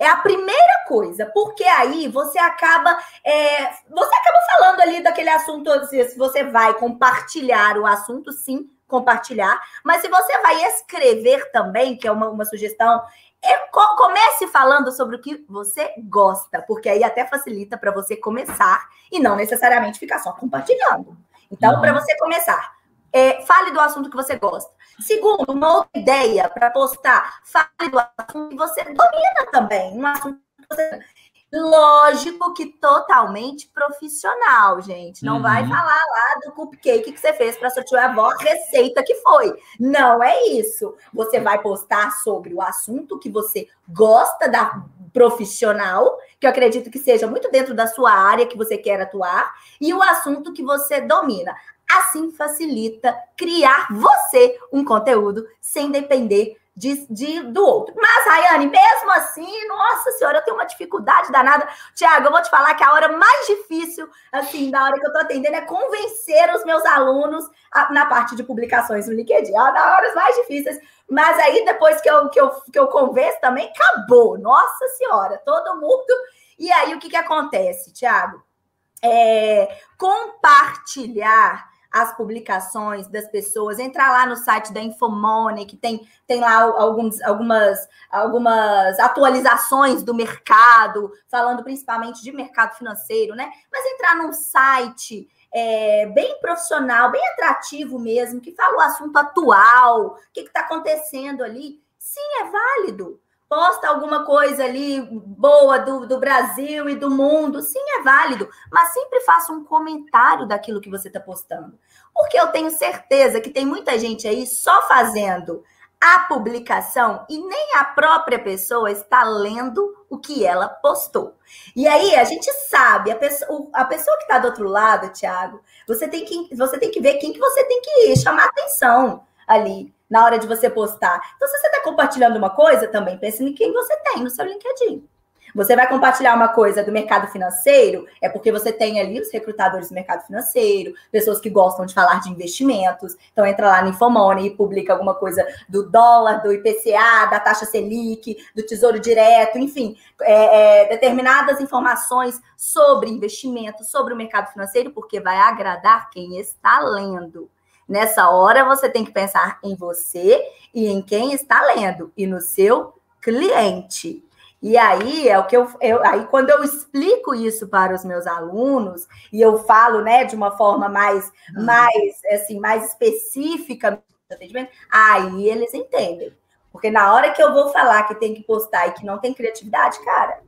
S2: É a primeira coisa, porque aí você acaba é, você acaba falando ali daquele assunto, se você vai compartilhar o assunto, sim, compartilhar, mas se você vai escrever também, que é uma, uma sugestão, é, comece falando sobre o que você gosta, porque aí até facilita para você começar e não necessariamente ficar só compartilhando. Então, uhum. para você começar, é, fale do assunto que você gosta. Segundo, uma outra ideia para postar, fale do assunto que você domina também. Um assunto que você Lógico que totalmente profissional, gente. Não uhum. vai falar lá do cupcake que você fez para sua tia avó, receita que foi. Não é isso. Você vai postar sobre o assunto que você gosta da profissional, que eu acredito que seja muito dentro da sua área que você quer atuar, e o assunto que você domina. Assim facilita criar você um conteúdo sem depender de, de, do outro. Mas, Rayane, mesmo assim, nossa senhora, eu tenho uma dificuldade danada. Tiago, eu vou te falar que a hora mais difícil, assim, da hora que eu tô atendendo é convencer os meus alunos a, na parte de publicações no LinkedIn. É uma das horas mais difíceis. Mas aí, depois que eu, que eu, que eu convenço também, acabou. Nossa senhora, todo mundo. E aí, o que, que acontece, Tiago? É, compartilhar as publicações das pessoas, entrar lá no site da Infomoney, que tem, tem lá alguns, algumas, algumas atualizações do mercado, falando principalmente de mercado financeiro, né? Mas entrar num site é, bem profissional, bem atrativo mesmo, que fala o assunto atual, o que está acontecendo ali, sim, é válido posta alguma coisa ali boa do, do Brasil e do mundo, sim, é válido, mas sempre faça um comentário daquilo que você está postando. Porque eu tenho certeza que tem muita gente aí só fazendo a publicação e nem a própria pessoa está lendo o que ela postou. E aí a gente sabe, a pessoa, a pessoa que está do outro lado, Thiago, você tem que, você tem que ver quem que você tem que chamar atenção ali na hora de você postar. Então, se você está compartilhando uma coisa, também pense em quem você tem no seu LinkedIn. Você vai compartilhar uma coisa do mercado financeiro, é porque você tem ali os recrutadores do mercado financeiro, pessoas que gostam de falar de investimentos. Então entra lá no Infomoney e publica alguma coisa do dólar, do IPCA, da taxa Selic, do Tesouro Direto, enfim, é, é, determinadas informações sobre investimento, sobre o mercado financeiro, porque vai agradar quem está lendo. Nessa hora, você tem que pensar em você e em quem está lendo e no seu cliente. E aí é o que eu, eu, aí quando eu explico isso para os meus alunos e eu falo, né, de uma forma mais mais assim, mais específica, aí eles entendem. Porque na hora que eu vou falar que tem que postar e que não tem criatividade, cara,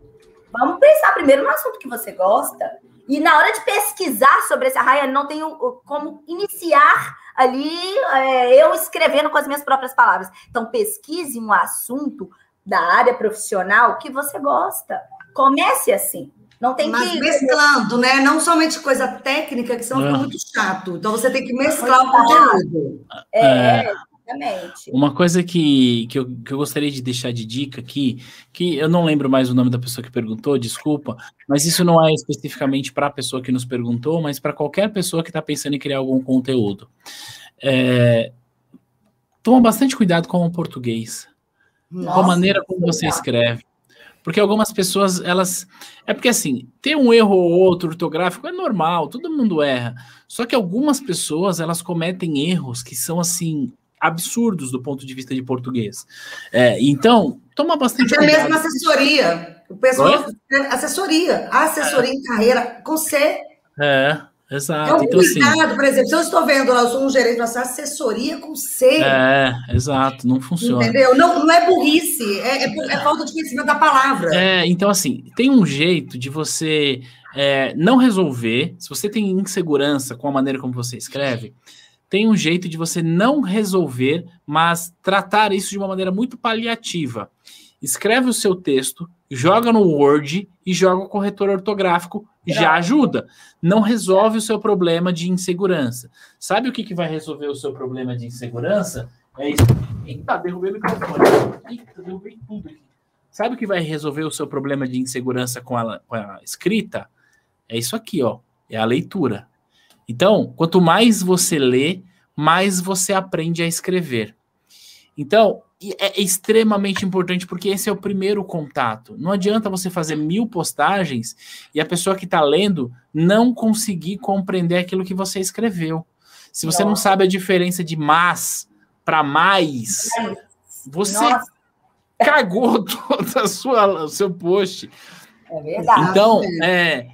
S2: vamos pensar primeiro no assunto que você gosta. E na hora de pesquisar sobre esse arraia, não tenho como iniciar ali é, eu escrevendo com as minhas próprias palavras. Então, pesquise um assunto da área profissional que você gosta. Comece assim. Não tem
S3: Mas
S2: que.
S3: mesclando, né? Não somente coisa técnica, que senão fica muito chato. Então você tem que mesclar o conteúdo.
S1: É, é. Exatamente. Uma coisa que, que, eu, que eu gostaria de deixar de dica aqui, que eu não lembro mais o nome da pessoa que perguntou, desculpa, mas isso não é especificamente para a pessoa que nos perguntou, mas para qualquer pessoa que está pensando em criar algum conteúdo. É, toma bastante cuidado com o português, Nossa, com a maneira como você escreve. Porque algumas pessoas, elas. É porque assim, ter um erro ou outro ortográfico é normal, todo mundo erra. Só que algumas pessoas, elas cometem erros que são assim absurdos do ponto de vista de português. É, então, toma bastante
S3: Até cuidado. mesmo assessoria. O pessoal, assessoria, assessoria em carreira com C.
S1: É, Exato.
S3: É um
S1: então, assim,
S3: cuidado, por exemplo, se eu estou vendo lá, eu sou um gerente, nossa assessoria com C.
S1: é, exato, não funciona.
S3: Entendeu? Não, não é burrice, é, é, é falta de conhecimento da palavra.
S1: É, então, assim, tem um jeito de você é, não resolver. Se você tem insegurança com a maneira como você escreve, tem um jeito de você não resolver, mas tratar isso de uma maneira muito paliativa. Escreve o seu texto, joga no Word e joga o corretor ortográfico, já ajuda. Não resolve o seu problema de insegurança. Sabe o que, que vai resolver o seu problema de insegurança? É isso. Eita, derrubei o microfone. Eita, derrubei tudo aqui. Sabe o que vai resolver o seu problema de insegurança com a, com a escrita? É isso aqui, ó. É a leitura. Então, quanto mais você lê, mais você aprende a escrever. Então, é extremamente importante porque esse é o primeiro contato. Não adianta você fazer mil postagens e a pessoa que está lendo não conseguir compreender aquilo que você escreveu. Se você Nossa. não sabe a diferença de mas para mais, você Nossa. cagou <laughs> todo o seu post.
S2: É verdade.
S1: Então, é,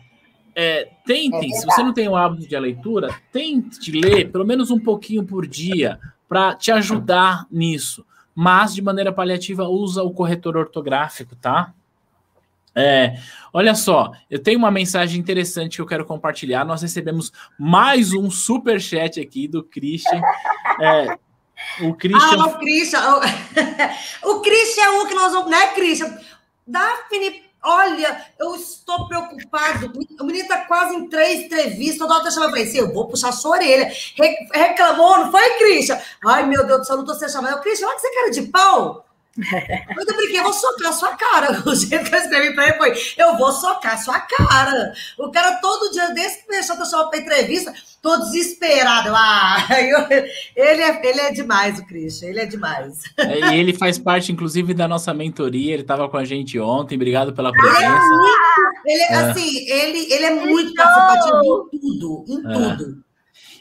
S1: é, tentem, é se você não tem o hábito de leitura, tente ler pelo menos um pouquinho por dia para te ajudar nisso. Mas, de maneira paliativa, usa o corretor ortográfico, tá? É, olha só, eu tenho uma mensagem interessante que eu quero compartilhar. Nós recebemos mais um super chat aqui do Christian. É,
S3: o Christian. Ah, o Christian. O <laughs> Christian é o que nós vamos. Né, Christian? Daphne Olha, eu estou preocupado. O menino está quase em três entrevistas. Toda hora eu chamando. Falei assim: eu vou puxar sua orelha. Re reclamou, não foi, Christian? Ai, meu Deus do céu, não estou sendo chamado. Christian, olha que você cara de pau. <laughs> Eu brinquei, vou socar sua cara. <laughs> O jeito que eu escrevi para ele foi: eu vou socar sua cara. O cara, todo dia, desde que deixou eu chamar para entrevista, tô desesperado. Ah, <laughs> eu, ele, é, ele é demais, o Christian, ele é demais.
S1: É, e ele faz parte, inclusive, da nossa mentoria. Ele estava com a gente ontem. Obrigado pela presença. Ele é
S3: muito, ele, é. assim, ele, ele é muito participativo em tudo, em é. tudo.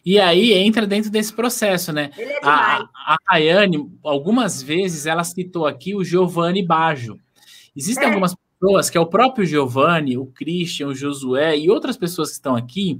S1: E aí entra dentro desse processo, né? É a, a Rayane, algumas vezes, ela citou aqui o Giovanni Baggio. Existem é. algumas pessoas, que é o próprio Giovanni, o Christian, o Josué e outras pessoas que estão aqui,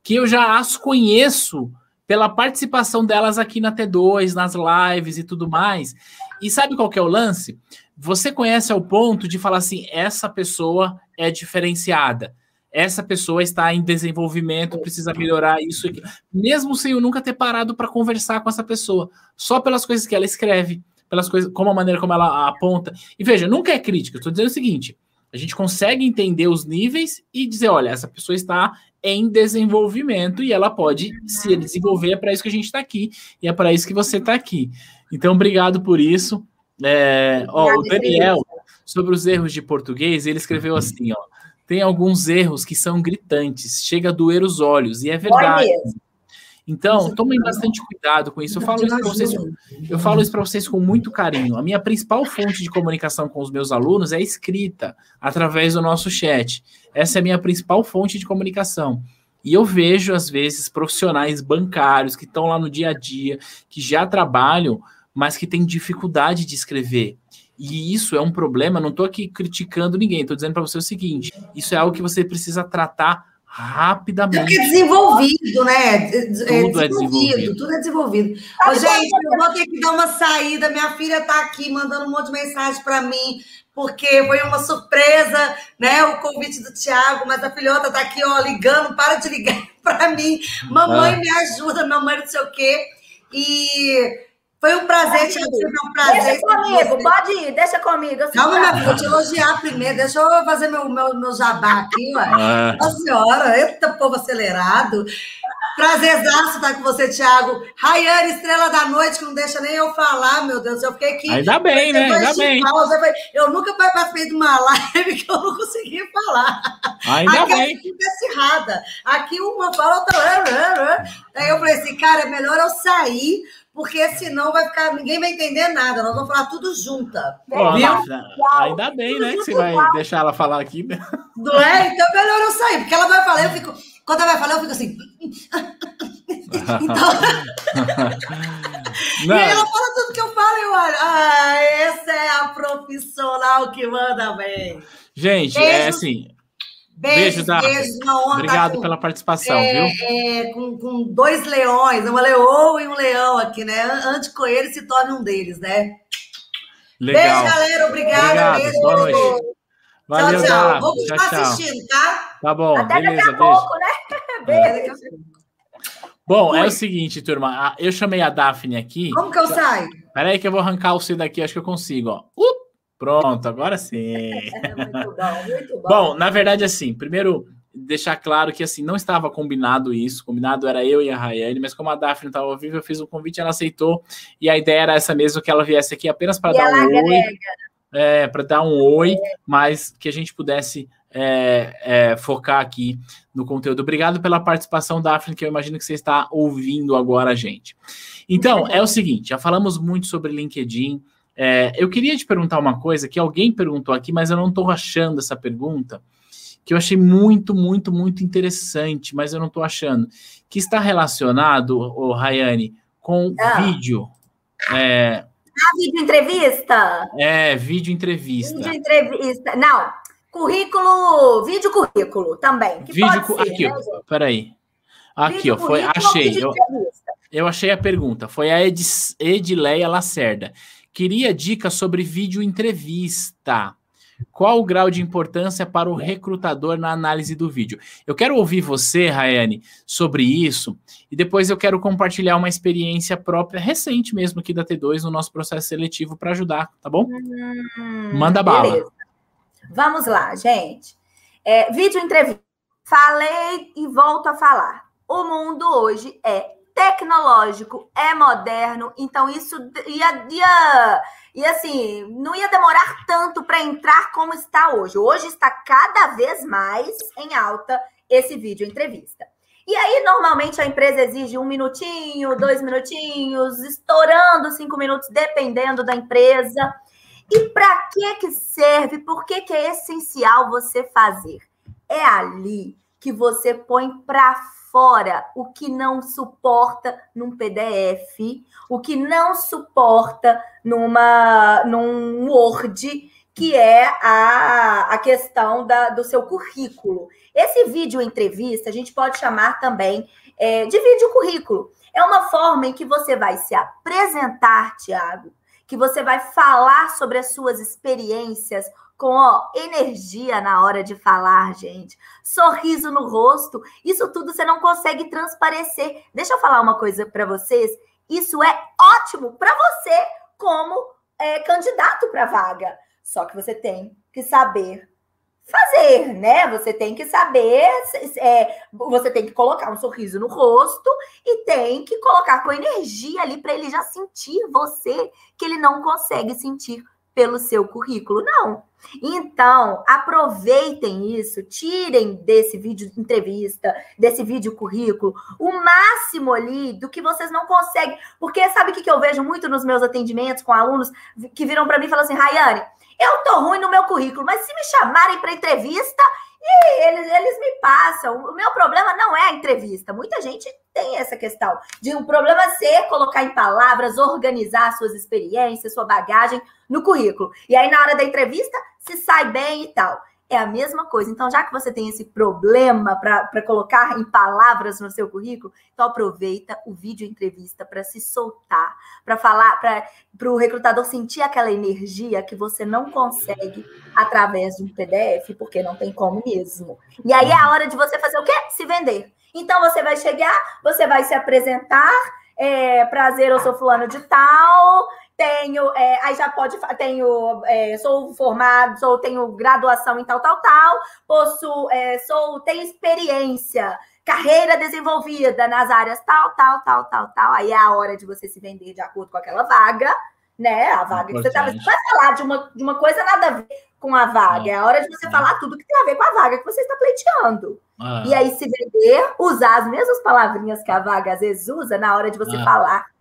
S1: que eu já as conheço pela participação delas aqui na T2, nas lives e tudo mais. E sabe qual que é o lance? Você conhece ao ponto de falar assim: essa pessoa é diferenciada essa pessoa está em desenvolvimento, precisa melhorar isso, mesmo sem eu nunca ter parado para conversar com essa pessoa, só pelas coisas que ela escreve, pelas coisas, como a maneira como ela aponta. E veja, nunca é crítica, estou dizendo o seguinte: a gente consegue entender os níveis e dizer, olha, essa pessoa está em desenvolvimento e ela pode se desenvolver, é para isso que a gente está aqui, e é para isso que você está aqui. Então, obrigado por isso. É, ó, o Daniel, sobre os erros de português, ele escreveu assim, ó tem alguns erros que são gritantes, chega a doer os olhos, e é verdade. Então, tomem bastante cuidado com isso. Eu falo isso para vocês, eu falo isso para vocês com muito carinho. A minha principal fonte de comunicação com os meus alunos é escrita, através do nosso chat. Essa é a minha principal fonte de comunicação. E eu vejo, às vezes, profissionais bancários que estão lá no dia a dia, que já trabalham, mas que têm dificuldade de escrever. E isso é um problema, não estou aqui criticando ninguém, estou dizendo para você o seguinte: isso é algo que você precisa tratar rapidamente.
S3: Porque é desenvolvido, né? É tudo é desenvolvido. Tudo é desenvolvido. Ô, gente, eu vou ter que dar uma saída. Minha filha está aqui mandando um monte de mensagem para mim, porque foi uma surpresa, né? O convite do Tiago, mas a filhota está aqui, ó, ligando, para de ligar <laughs> para mim. Mamãe, ah. me ajuda, mamãe, não sei o quê. E foi um prazer. Foi um prazer.
S2: Deixa comigo, pode ir, deixa comigo.
S3: Calma, minha filha, vou te elogiar primeiro. Deixa eu fazer meu, meu, meu jabá aqui, ué. Ah. Nossa senhora, eita povo acelerado. Prazerzaço estar com você, Thiago. Rayane, estrela da noite, que não deixa nem eu falar, meu Deus. Eu fiquei aqui.
S1: Ainda bem, né? Ainda bem.
S3: Pausa, eu nunca participei de uma live <laughs> que eu não consegui falar.
S1: Ainda
S3: aqui
S1: bem.
S3: Aqui acirrada. Aqui uma fala, outra. Aí eu falei assim, cara, é melhor eu sair porque senão vai ficar, ninguém vai entender nada, nós vamos falar tudo junta.
S1: ainda bem, né? Que você vai deixar ela falar aqui. Né?
S3: Não é? Então é melhor eu sair, porque ela vai falar, eu fico. Quando ela vai falar, eu fico assim. <laughs> então... e aí ela fala tudo que eu falo, eu olho. Ah, essa é a profissional que manda bem.
S1: Gente, Beijo. é assim. Beijo, Beijo Beijos, uma honra. Obrigado com, pela participação, é, viu?
S3: É, com, com, dois leões, uma leoa e um leão aqui, né? Antes Coelho se torne um deles, né?
S1: Legal.
S3: Beijo, galera. Obrigada.
S1: Obrigado, Beijo. Boa noite. Valeu,
S3: tchau, tchau. Vou continuar tchau, assistindo, tá?
S1: Tá bom.
S2: Até
S1: beleza,
S2: daqui a
S1: beijo.
S2: pouco, né? <laughs> Beijo.
S1: Bom, Oi. é o seguinte, turma. Eu chamei a Daphne aqui.
S3: Como que eu saio?
S1: Peraí que eu vou arrancar o C daqui, acho que eu consigo, ó. Uh, pronto, agora sim. <laughs>
S2: muito bom, muito bom.
S1: Bom, na verdade, assim, primeiro deixar claro que assim não estava combinado isso, combinado era eu e a Rayane, mas como a Daphne estava ao vivo, eu fiz o um convite, ela aceitou e a ideia era essa mesmo que ela viesse aqui apenas para dar um oi, é, para dar um oi, mas que a gente pudesse é, é, focar aqui no conteúdo. Obrigado pela participação, Daphne, que eu imagino que você está ouvindo agora a gente. Então, é o seguinte, já falamos muito sobre LinkedIn. É, eu queria te perguntar uma coisa que alguém perguntou aqui, mas eu não estou achando essa pergunta que eu achei muito, muito, muito interessante, mas eu não estou achando, que está relacionado, o Rayane, com ah. vídeo. É...
S2: Ah, vídeo entrevista?
S1: É, vídeo entrevista.
S2: Vídeo entrevista. Não, currículo, vídeo currículo também.
S1: vídeo ser, aqui, né, peraí. Aqui, vídeo ó, foi, achei. Eu, eu achei a pergunta. Foi a Ed, Edileia Lacerda. Queria dicas sobre vídeo entrevista. Qual o grau de importância para o recrutador na análise do vídeo? Eu quero ouvir você, Rayane, sobre isso, e depois eu quero compartilhar uma experiência própria, recente mesmo aqui da T2, no nosso processo seletivo, para ajudar, tá bom? Hum, Manda bala. Beleza.
S2: Vamos lá, gente. É, vídeo entrevista. Falei e volto a falar. O mundo hoje é tecnológico, é moderno, então isso ia, ia e assim, não ia demorar tanto para entrar como está hoje. Hoje está cada vez mais em alta esse vídeo entrevista. E aí, normalmente, a empresa exige um minutinho, dois minutinhos, estourando cinco minutos, dependendo da empresa. E para que que serve? Por que, que é essencial você fazer? É ali que você põe para fora o que não suporta num PDF, o que não suporta numa num Word, que é a, a questão da, do seu currículo. Esse vídeo entrevista a gente pode chamar também é, de vídeo currículo. É uma forma em que você vai se apresentar, Tiago, que você vai falar sobre as suas experiências, com ó, energia na hora de falar, gente. Sorriso no rosto. Isso tudo você não consegue transparecer. Deixa eu falar uma coisa para vocês. Isso é ótimo para você como é, candidato para vaga. Só que você tem que saber fazer, né? Você tem que saber, é, você tem que colocar um sorriso no rosto e tem que colocar com energia ali para ele já sentir você que ele não consegue sentir pelo seu currículo. Não. Então, aproveitem isso, tirem desse vídeo entrevista, desse vídeo currículo, o máximo ali do que vocês não conseguem. Porque sabe o que eu vejo muito nos meus atendimentos com alunos que viram para mim e falam assim: Rayane, eu tô ruim no meu currículo, mas se me chamarem para entrevista, e eles, eles me passam. O meu problema não é a entrevista. Muita gente tem essa questão de um problema ser colocar em palavras, organizar suas experiências, sua bagagem no currículo. E aí, na hora da entrevista, se sai bem e tal. É a mesma coisa. Então, já que você tem esse problema para colocar em palavras no seu currículo, então aproveita o vídeo entrevista para se soltar, para falar, para o recrutador sentir aquela energia que você não consegue através de um PDF, porque não tem como mesmo. E aí é a hora de você fazer o quê? Se vender. Então você vai chegar, você vai se apresentar. É, prazer, eu sou fulano de tal, tenho, é, aí já pode, tenho, é, sou formado, sou, tenho graduação em tal, tal, tal, posso, é, sou, tenho experiência, carreira desenvolvida nas áreas tal, tal, tal, tal, tal. Aí é a hora de você se vender de acordo com aquela vaga, né? A vaga que você estava. Você vai falar de uma, de uma coisa nada a ver com a vaga. É a hora de você falar tudo que tem a ver com a vaga que você está pleiteando. Ah. E aí se vender, usar as mesmas palavrinhas que a vaga às vezes usa na hora de você ah. falar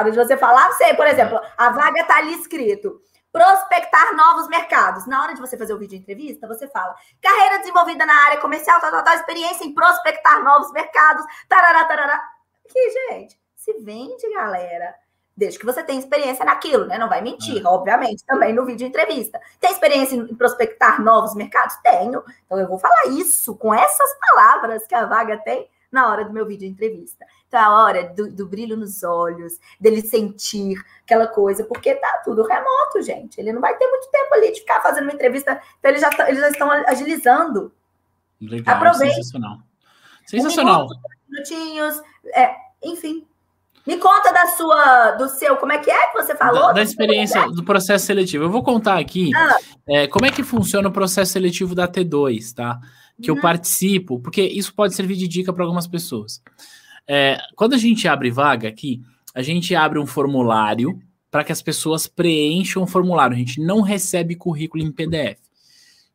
S2: hora de você falar, você, por exemplo, a vaga está ali escrito prospectar novos mercados. Na hora de você fazer o vídeo entrevista, você fala carreira desenvolvida na área comercial, tal, tal, tal, experiência em prospectar novos mercados, tarará, tarará. Que, gente, se vende, galera. Desde que você tenha experiência naquilo, né? Não vai mentir, é. obviamente, também no vídeo entrevista. Tem experiência em prospectar novos mercados? Tenho. Então eu vou falar isso com essas palavras que a vaga tem na hora do meu vídeo entrevista. Então, é a hora do, do, brilho nos olhos, dele sentir aquela coisa, porque tá tudo remoto, gente. Ele não vai ter muito tempo ali de ficar fazendo uma entrevista. Então, eles já, eles já estão agilizando.
S1: Legal, Aproveite. sensacional. Sensacional. Um
S2: minutinhos, é, enfim. Me conta da sua, do seu, como é que é que você falou?
S1: Da, da experiência do processo seletivo. Eu vou contar aqui ah. é, como é que funciona o processo seletivo da T2, tá? Que uhum. eu participo, porque isso pode servir de dica para algumas pessoas. É, quando a gente abre vaga aqui, a gente abre um formulário para que as pessoas preencham o formulário. A gente não recebe currículo em PDF.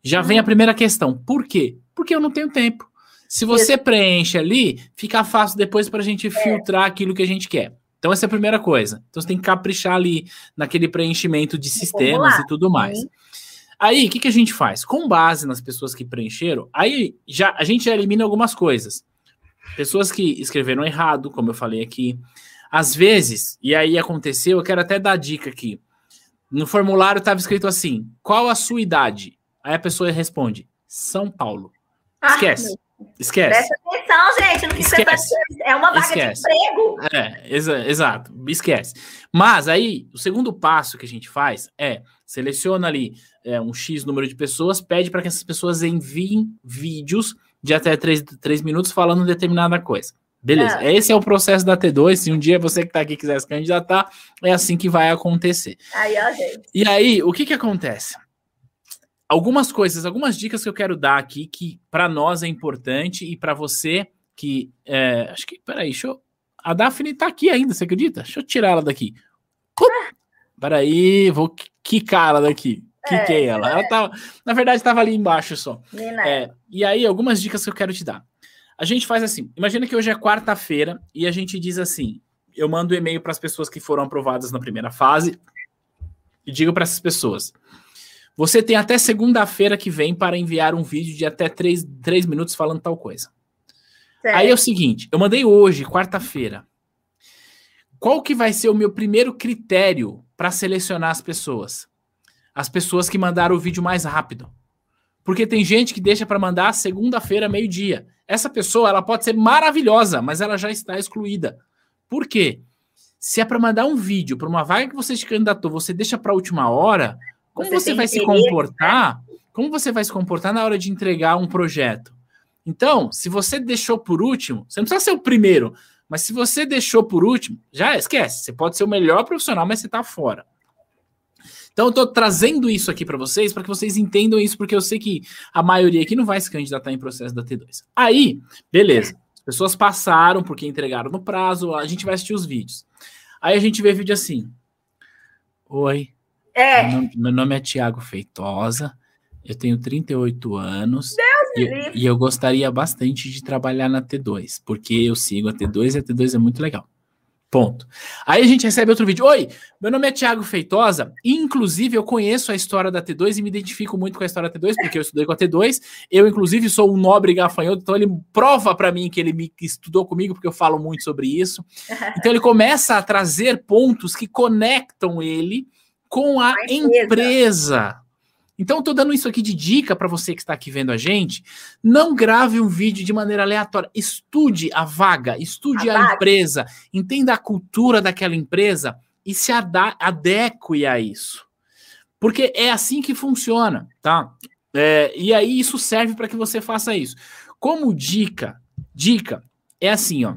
S1: Já uhum. vem a primeira questão. Por quê? Porque eu não tenho tempo. Se você Isso. preenche ali, fica fácil depois para a gente é. filtrar aquilo que a gente quer. Então, essa é a primeira coisa. Então, você tem que caprichar ali naquele preenchimento de sistemas e tudo mais. Aí, o que, que a gente faz? Com base nas pessoas que preencheram, aí já a gente já elimina algumas coisas. Pessoas que escreveram errado, como eu falei aqui. Às vezes, e aí aconteceu, eu quero até dar dica aqui. No formulário estava escrito assim: qual a sua idade? Aí a pessoa responde: São Paulo. Ah, Esquece. Ah, Esquece. Presta
S2: atenção, gente. Não Esquece. É uma vaga Esquece. de emprego.
S1: É, exa exato. Esquece. Mas aí, o segundo passo que a gente faz é seleciona ali é, um X número de pessoas, pede para que essas pessoas enviem vídeos de até 3, 3 minutos falando determinada coisa. Beleza, é. esse é o processo da T2. Se um dia você que está aqui quiser se candidatar, é assim que vai acontecer.
S2: Aí, ó, gente.
S1: E aí, o que que acontece? Algumas coisas, algumas dicas que eu quero dar aqui que para nós é importante e para você que é, acho que peraí, deixa eu, a Daphne tá aqui ainda, você acredita? Deixa eu tirar ela daqui. Uh, peraí, vou quicar ela daqui. Quiquei é, ela. Ela tava, na verdade, estava ali embaixo só. É, e aí, algumas dicas que eu quero te dar. A gente faz assim: imagina que hoje é quarta-feira e a gente diz assim: eu mando um e-mail para as pessoas que foram aprovadas na primeira fase e digo para essas pessoas: você tem até segunda-feira que vem para enviar um vídeo de até três, três minutos falando tal coisa. Certo. Aí é o seguinte, eu mandei hoje, quarta-feira. Qual que vai ser o meu primeiro critério para selecionar as pessoas? As pessoas que mandaram o vídeo mais rápido. Porque tem gente que deixa para mandar segunda-feira, meio-dia. Essa pessoa, ela pode ser maravilhosa, mas ela já está excluída. Por quê? Se é para mandar um vídeo para uma vaga que você se candidatou, você deixa para a última hora, como você, você vai se comportar? Como você vai se comportar na hora de entregar um projeto? Então, se você deixou por último, você não precisa ser o primeiro, mas se você deixou por último, já esquece. Você pode ser o melhor profissional, mas você está fora. Então, eu estou trazendo isso aqui para vocês, para que vocês entendam isso, porque eu sei que a maioria aqui não vai se candidatar em processo da T2. Aí, beleza. As pessoas passaram porque entregaram no prazo, a gente vai assistir os vídeos. Aí a gente vê vídeo assim. Oi,
S2: é.
S1: Meu nome, meu nome é Tiago Feitosa, eu tenho 38 anos e, e, eu gostaria bastante de trabalhar na T2, porque eu sigo a T2 e a T2 é muito legal. Ponto. Aí a gente recebe outro vídeo. Oi, meu nome é Tiago Feitosa. Inclusive, eu conheço a história da T2 e me identifico muito com a história da T2, porque eu estudei com a T2. Eu, inclusive, sou um nobre gafanhoto, então ele prova para mim que ele me estudou comigo, porque eu falo muito sobre isso. <laughs> Então ele começa a trazer pontos que conectam ele com a, empresa. empresa. Então, estou dando isso aqui de dica para você que está aqui vendo a gente. Não grave um vídeo de maneira aleatória. Estude a vaga, estude a, a empresa, entenda a cultura daquela empresa e se adeque a isso. Porque é assim que funciona, tá? É, e aí isso serve para que você faça isso. Como dica, dica é assim, ó.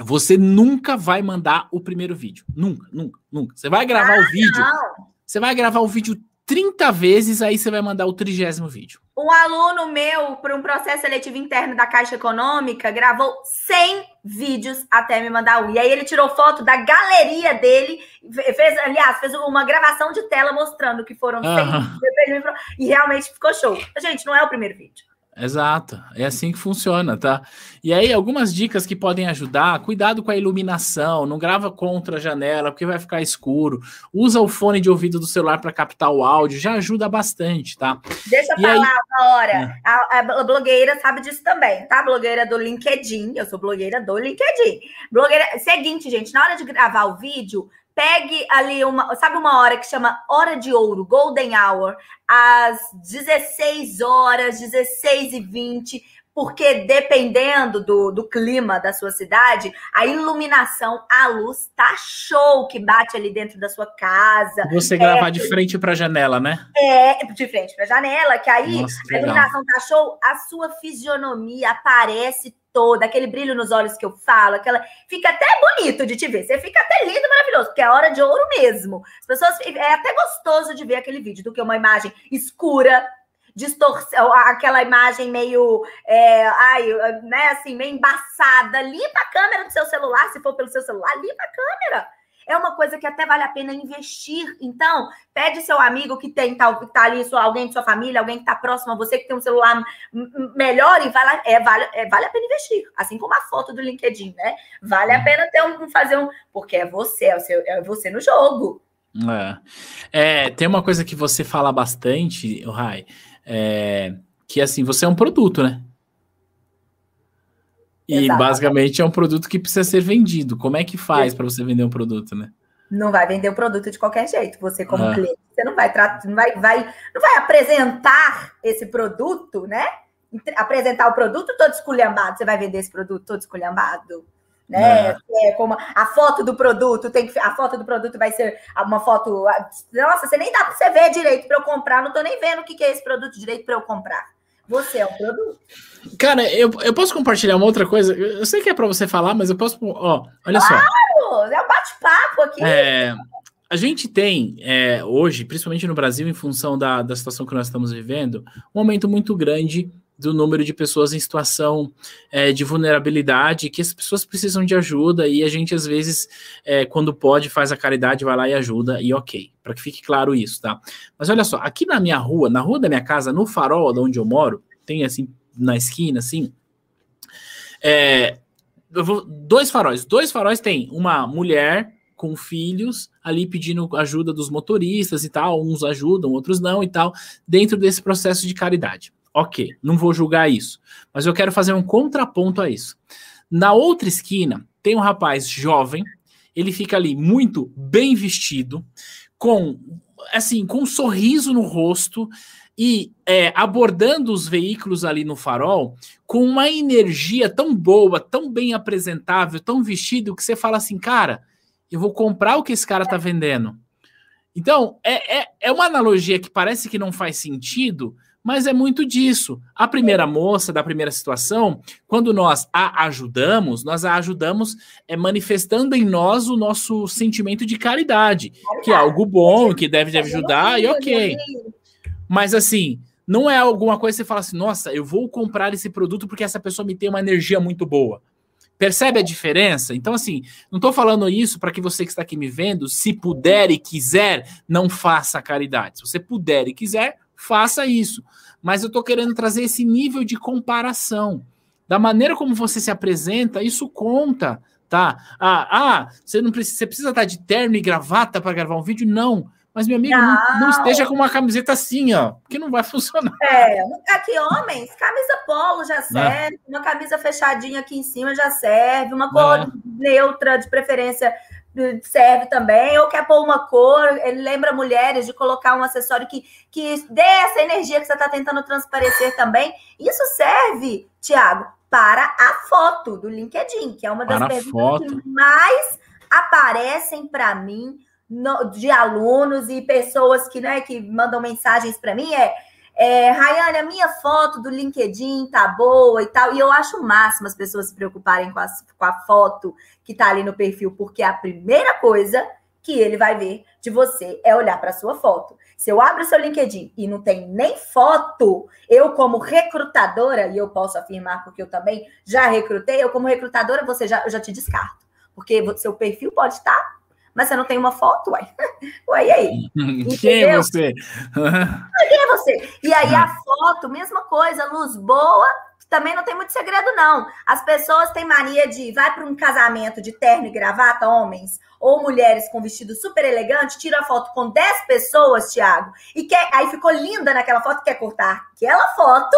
S1: Você nunca vai mandar o primeiro vídeo. Nunca, nunca, nunca. Você vai gravar ah, o vídeo. Não. Você vai gravar o vídeo 30 vezes, aí você vai mandar o trigésimo vídeo.
S2: Um aluno meu, para um processo seletivo interno da Caixa Econômica, gravou 100 vídeos até me mandar um. E aí ele tirou foto da galeria dele, fez, aliás, fez uma gravação de tela mostrando que foram 100 vídeos. E realmente ficou show. Gente, não é o primeiro vídeo.
S1: Exato, é assim que funciona, tá? E aí, algumas dicas que podem ajudar: cuidado com a iluminação, não grava contra a janela, porque vai ficar escuro. Usa o fone de ouvido do celular para captar o áudio, já ajuda bastante, tá?
S2: Deixa eu e falar aí... uma hora. É. A, a, blogueira sabe disso também, tá? Blogueira do LinkedIn, eu sou blogueira do LinkedIn. Blogueira. Seguinte, gente, na hora de gravar o vídeo, pegue ali uma, sabe uma hora que chama hora de ouro, golden hour, às 16 horas, 16 e 20 porque dependendo do, do clima da sua cidade, a iluminação, a luz tá show que bate ali dentro da sua casa.
S1: Você gravar é, de frente para a janela, né?
S2: É, de frente para a janela, que aí Nossa, a iluminação tá show, a sua fisionomia aparece toda, aquele brilho nos olhos que eu falo, aquela fica até bonito de te ver. Você fica até lindo, maravilhoso, porque é hora de ouro mesmo. As pessoas é até gostoso de ver aquele vídeo do que uma imagem escura, distorção, aquela imagem meio, é, ai, né, assim, meio embaçada. Limpa a câmera do seu celular, se for pelo seu celular, limpa a câmera. É uma coisa que até vale a pena investir. Então, pede seu amigo que tem tal, que tá ali, sua, alguém de sua família, alguém que está próximo a você, que tem um celular melhor e vale, é, vale, é, vale a pena investir. Assim como a foto do LinkedIn, né? Vale a pena ter um, fazer um. Porque é você, é, o seu, é você no jogo.
S1: É. é. tem uma coisa que você fala bastante, Rai, é, que assim, você é um produto, né? E Exato. basicamente é um produto que precisa ser vendido. Como é que faz para você vender um produto, né?
S2: Não vai vender o produto de qualquer jeito. Você, como ah. cliente, você não vai tratar, não vai, vai, não vai apresentar esse produto, né? Apresentar o produto todo esculhambado. Você vai vender esse produto todo esculhambado? Né? É. é. como a foto do produto tem que a foto do produto vai ser uma foto. Nossa, você nem dá para você ver direito para eu comprar. Não tô nem vendo o que, que é esse produto direito para eu comprar. Você é o produto.
S1: Cara, eu, eu posso compartilhar uma outra coisa? Eu sei que é para você falar, mas eu posso. Ó, olha claro,
S2: só. Claro, é um bate-papo aqui.
S1: É, a gente tem é, hoje, principalmente no Brasil, em função da, da situação que nós estamos vivendo, um aumento muito grande do número de pessoas em situação é, de vulnerabilidade, que as pessoas precisam de ajuda e a gente, às vezes, é, quando pode, faz a caridade, vai lá e ajuda, e ok, para que fique claro isso, tá? Mas olha só, aqui na minha rua, na rua da minha casa, no farol de onde eu moro, tem assim, na esquina, assim, é, vou, dois faróis. Dois faróis tem uma mulher com filhos ali pedindo ajuda dos motoristas e tal, uns ajudam, outros não e tal, dentro desse processo de caridade. Ok, não vou julgar isso, mas eu quero fazer um contraponto a isso. Na outra esquina, tem um rapaz jovem, ele fica ali muito bem vestido, com assim, com um sorriso no rosto e é, abordando os veículos ali no farol com uma energia tão boa, tão bem apresentável, tão vestido que você fala assim, cara, eu vou comprar o que esse cara tá vendendo. Então, é, é, é uma analogia que parece que não faz sentido, mas é muito disso. A primeira moça da primeira situação, quando nós a ajudamos, nós a ajudamos é, manifestando em nós o nosso sentimento de caridade, que é algo bom, que deve ajudar, e ok. Mas assim, não é alguma coisa que você fala assim, nossa, eu vou comprar esse produto porque essa pessoa me tem uma energia muito boa. Percebe a diferença? Então, assim, não estou falando isso para que você que está aqui me vendo, se puder e quiser, não faça caridade. Se você puder e quiser, faça isso. Mas eu estou querendo trazer esse nível de comparação. Da maneira como você se apresenta, isso conta, tá? Ah, ah você não precisa, você precisa estar de terno e gravata para gravar um vídeo? Não. Mas, meu amigo, não. Não, não, esteja com uma camiseta assim, ó, que não vai <laughs> funcionar.
S2: É, aqui, homens, camisa polo já serve, é. uma camisa fechadinha aqui em cima já serve, uma cor é. neutra, de preferência serve também, ou quer pôr uma cor, ele lembra mulheres de colocar um acessório que, que dê essa energia que você está tentando transparecer também. Isso serve, Tiago, para a foto do LinkedIn, que é uma das perguntas que mais aparecem para mim no, de alunos e pessoas que, né, que mandam mensagens para mim é é, Rayane, a minha foto do LinkedIn tá boa e tal. E eu acho o máximo as pessoas se preocuparem com a, com a foto que tá ali no perfil, porque a primeira coisa que ele vai ver de você é olhar para sua foto. Se eu abro seu LinkedIn e não tem nem foto, eu, como recrutadora, e eu posso afirmar porque eu também já recrutei, eu, como recrutadora, você já, eu já te descarto. Porque seu perfil pode estar mas você não tem uma foto, uai. <laughs> Uai, e aí? <laughs>
S1: Quem é você? <laughs>
S2: Quem é você? E aí a foto, mesma coisa, luz boa, também não tem muito segredo, não. As pessoas têm mania de vai para um casamento de terno e gravata, homens, ou mulheres com vestido super elegante, tira a foto com 10 pessoas, Thiago, e quer, aí ficou linda naquela foto, quer cortar aquela foto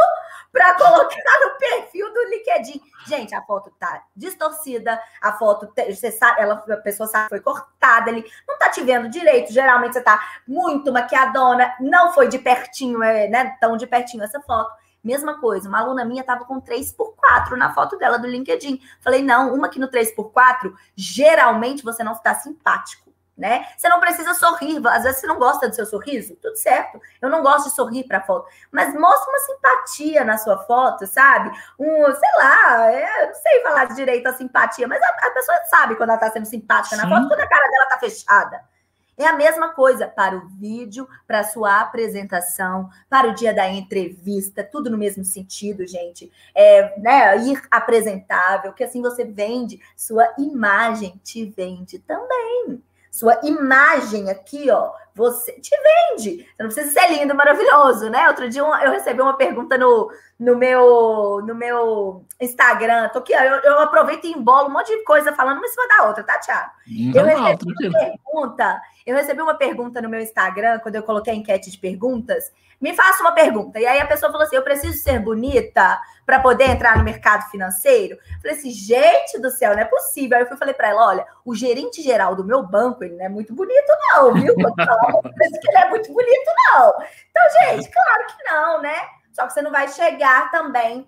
S2: para colocar no perfil do LinkedIn. Gente, a foto tá distorcida, a foto, você sabe, ela, a pessoa sabe foi cortada, ele não tá te vendo direito. Geralmente você tá muito maquiadona, não foi de pertinho, é, né? Tão de pertinho essa foto. Mesma coisa, uma aluna minha estava com 3x4 na foto dela do LinkedIn. Falei, não, uma aqui no 3x4, geralmente você não está simpático né? Você não precisa sorrir, às vezes você não gosta do seu sorriso, tudo certo. Eu não gosto de sorrir para foto, mas mostra uma simpatia na sua foto, sabe? Um, sei lá, é, não sei falar direito a simpatia, mas a, a pessoa sabe quando ela está sendo simpática Sim. na foto, quando a cara dela está fechada. É a mesma coisa para o vídeo, para a sua apresentação, para o dia da entrevista, tudo no mesmo sentido, gente. É, né, ir apresentável, que assim você vende, sua imagem te vende também. Sua imagem aqui, ó, você te vende. Você não precisa ser lindo, maravilhoso, né? Outro dia eu recebi uma pergunta no, no, meu, no meu Instagram. Tô aqui, eu, eu aproveito e embolo um monte de coisa falando uma em cima da outra, tá, Thiago? eu recebi uma pergunta. Eu recebi uma pergunta no meu Instagram, quando eu coloquei a enquete de perguntas. Me faça uma pergunta. E aí a pessoa falou assim: eu preciso ser bonita para poder entrar no mercado financeiro. Eu falei assim, gente do céu, não é possível. Aí eu fui, falei para ela: olha, o gerente geral do meu banco, ele não é muito bonito, não, viu? Eu penso que ele é muito bonito, não. Então, gente, claro que não, né? Só que você não vai chegar também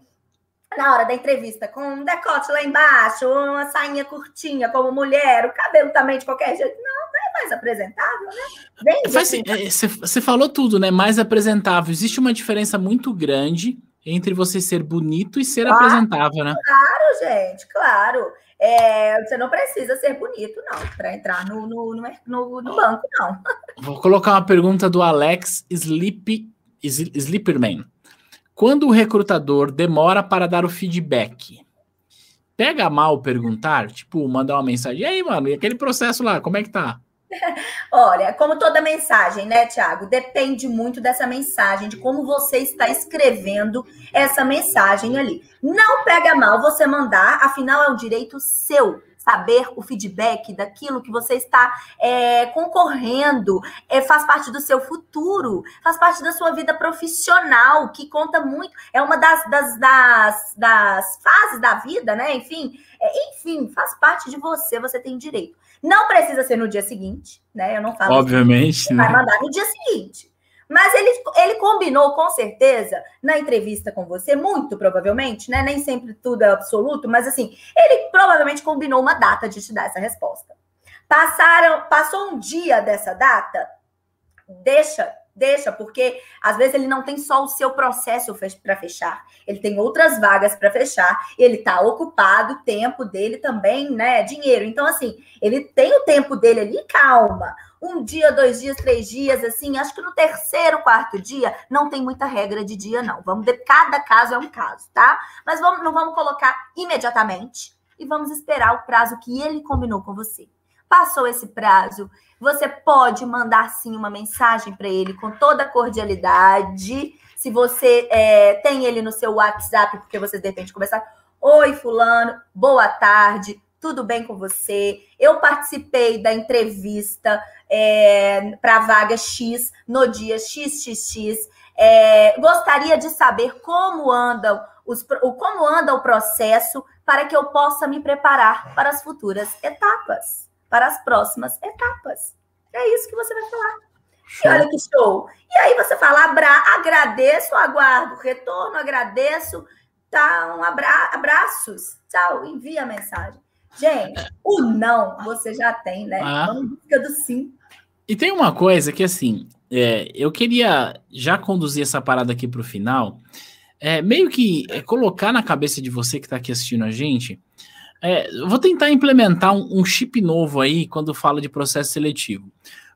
S2: na hora da entrevista com um decote lá embaixo, uma sainha curtinha como mulher, o cabelo também de qualquer jeito. Não, mais apresentável, né?
S1: Você é, falou tudo, né? Mais apresentável. Existe uma diferença muito grande entre você ser bonito e ser claro, apresentável, né?
S2: Claro, gente, claro. É, você não precisa ser bonito, não, para entrar no, no, no, no, banco, não.
S1: Vou colocar uma pergunta do Alex Sleep, Sleeperman. Quando o recrutador demora para dar o feedback, pega mal perguntar? Tipo, mandar uma mensagem. E aí, mano, e aquele processo lá, como é que tá? <laughs>
S2: Olha, como toda mensagem, né, Tiago? Depende muito dessa mensagem, de como você está escrevendo essa mensagem ali. Não pega mal você mandar, afinal é um direito seu saber o feedback daquilo que você está é, concorrendo, é, faz parte do seu futuro, faz parte da sua vida profissional, que conta muito, é uma das, das, das, das fases da vida, né? Enfim, é, enfim, faz parte de você, você tem direito. Não precisa ser no dia seguinte, né? Eu não falo.
S1: Obviamente.
S2: Assim, vai mandar no dia seguinte. Mas ele, ele combinou com certeza na entrevista com você, muito provavelmente, né? Nem sempre tudo é absoluto, mas assim, ele provavelmente combinou uma data de te dar essa resposta. Passaram, passou um dia dessa data, deixa Deixa, porque às vezes ele não tem só o seu processo para fechar, ele tem outras vagas para fechar, ele está ocupado, tempo dele também, né? Dinheiro. Então, assim, ele tem o tempo dele ali, calma. Um dia, dois dias, três dias, assim, acho que no terceiro, quarto dia, não tem muita regra de dia, não. Vamos de cada caso é um caso, tá? Mas vamos, não vamos colocar imediatamente e vamos esperar o prazo que ele combinou com você. Passou esse prazo, você pode mandar sim uma mensagem para ele com toda a cordialidade. Se você é, tem ele no seu WhatsApp, porque você de repente. Oi, Fulano, boa tarde, tudo bem com você? Eu participei da entrevista é, para a vaga X no dia XXX. É, gostaria de saber como andam os, como anda o processo para que eu possa me preparar para as futuras etapas para as próximas etapas. É isso que você vai falar. Show. E olha que show. E aí você fala, abra, agradeço, aguardo, retorno, agradeço, tá, um abra, abraços, tchau, envia a mensagem. Gente, o não você já tem, né? Ah. Vamos busca do sim.
S1: E tem uma coisa que, assim, é, eu queria já conduzir essa parada aqui para o final, é, meio que é, colocar na cabeça de você que está aqui assistindo a gente, é, vou tentar implementar um, um, chip novo aí quando fala de processo seletivo.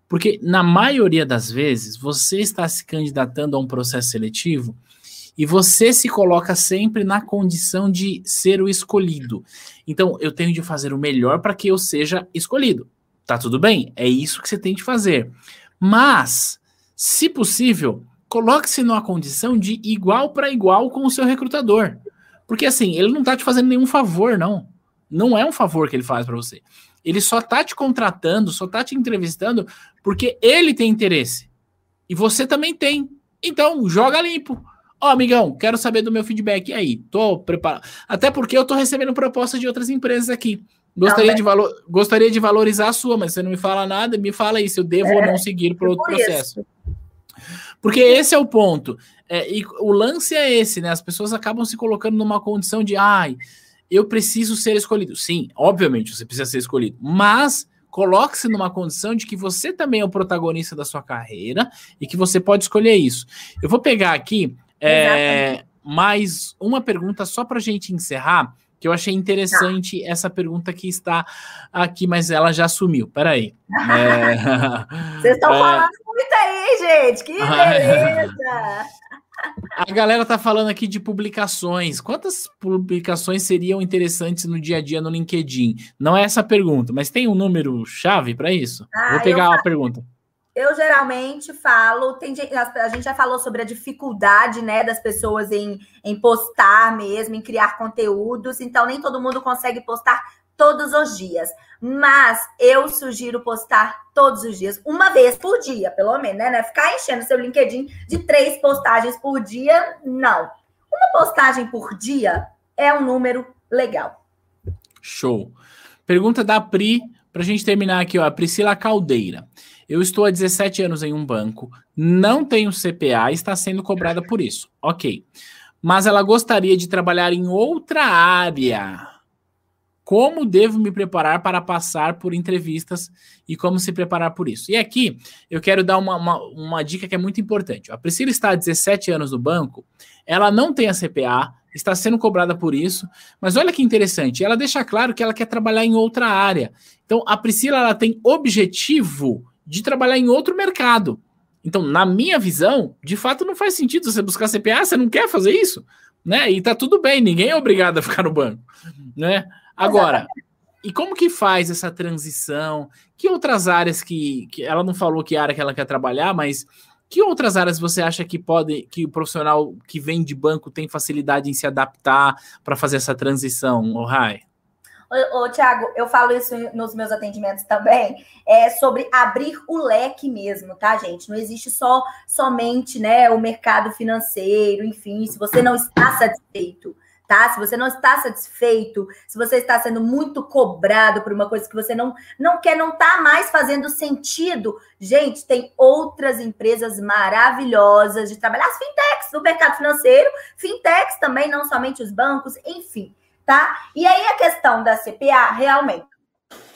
S1: Porque na maioria das vezes você está se candidatando a um processo seletivo e você se coloca sempre na condição de ser o escolhido. Então eu tenho de fazer o melhor para que eu seja escolhido. Tá tudo bem? É isso que você tem de fazer. Mas, se possível, coloque-se numa condição de igual para igual com o seu recrutador. Porque assim, ele não está te fazendo nenhum favor, não. Não é um favor que ele faz para você. Ele só tá te contratando, só tá te entrevistando porque ele tem interesse. E você também tem. Então, joga limpo. Ó, oh, amigão, quero saber do meu feedback. E aí, tô preparado. Até porque eu tô recebendo proposta de outras empresas aqui. Gostaria, de, valor... Gostaria de valorizar a sua, mas você não me fala nada, me fala aí se eu devo é, ou não seguir por outro processo. Porque esse é o ponto. É, e o lance é esse, né? As pessoas acabam se colocando numa condição de, ai, eu preciso ser escolhido. Sim, obviamente você precisa ser escolhido, mas coloque-se numa condição de que você também é o protagonista da sua carreira e que você pode escolher isso. Eu vou pegar aqui é, mais uma pergunta só para a gente encerrar, que eu achei interessante tá. essa pergunta que está aqui, mas ela já sumiu. Peraí.
S2: É... <laughs> Vocês estão é... falando muito aí, gente. Que beleza! <laughs>
S1: A galera tá falando aqui de publicações. Quantas publicações seriam interessantes no dia a dia no LinkedIn? Não é essa a pergunta, mas tem um número chave para isso? Ah, Vou pegar eu... a pergunta.
S2: Eu geralmente falo, tem, a gente já falou sobre a dificuldade né, das pessoas em, em postar mesmo, em criar conteúdos, então nem todo mundo consegue postar todos os dias. Mas eu sugiro postar todos os dias, uma vez por dia, pelo menos, né? É ficar enchendo seu LinkedIn de três postagens por dia, não. Uma postagem por dia é um número legal.
S1: Show. Pergunta da Pri, para a gente terminar aqui, ó, a Priscila Caldeira. Eu estou há 17 anos em um banco, não tenho CPA e está sendo cobrada por isso. Ok. Mas ela gostaria de trabalhar em outra área. Como devo me preparar para passar por entrevistas e como se preparar por isso? E aqui eu quero dar uma, uma, uma dica que é muito importante. A Priscila está há 17 anos no banco, ela não tem a CPA, está sendo cobrada por isso, mas olha que interessante, ela deixa claro que ela quer trabalhar em outra área. Então a Priscila ela tem objetivo de trabalhar em outro mercado. Então, na minha visão, de fato não faz sentido você buscar CPA, você não quer fazer isso, né? E tá tudo bem, ninguém é obrigado a ficar no banco, né? Agora, e como que faz essa transição? Que outras áreas que, que ela não falou que área que ela quer trabalhar, mas que outras áreas você acha que pode que o profissional que vem de banco tem facilidade em se adaptar para fazer essa transição, Rai?
S2: Ô, ô Tiago, eu falo isso nos meus atendimentos também, é sobre abrir o leque mesmo, tá, gente? Não existe só somente né, o mercado financeiro, enfim, se você não está satisfeito, tá? Se você não está satisfeito, se você está sendo muito cobrado por uma coisa que você não, não quer, não está mais fazendo sentido, gente, tem outras empresas maravilhosas de trabalhar, as fintechs no mercado financeiro, fintechs também, não somente os bancos, enfim tá? E aí a questão da CPA, realmente,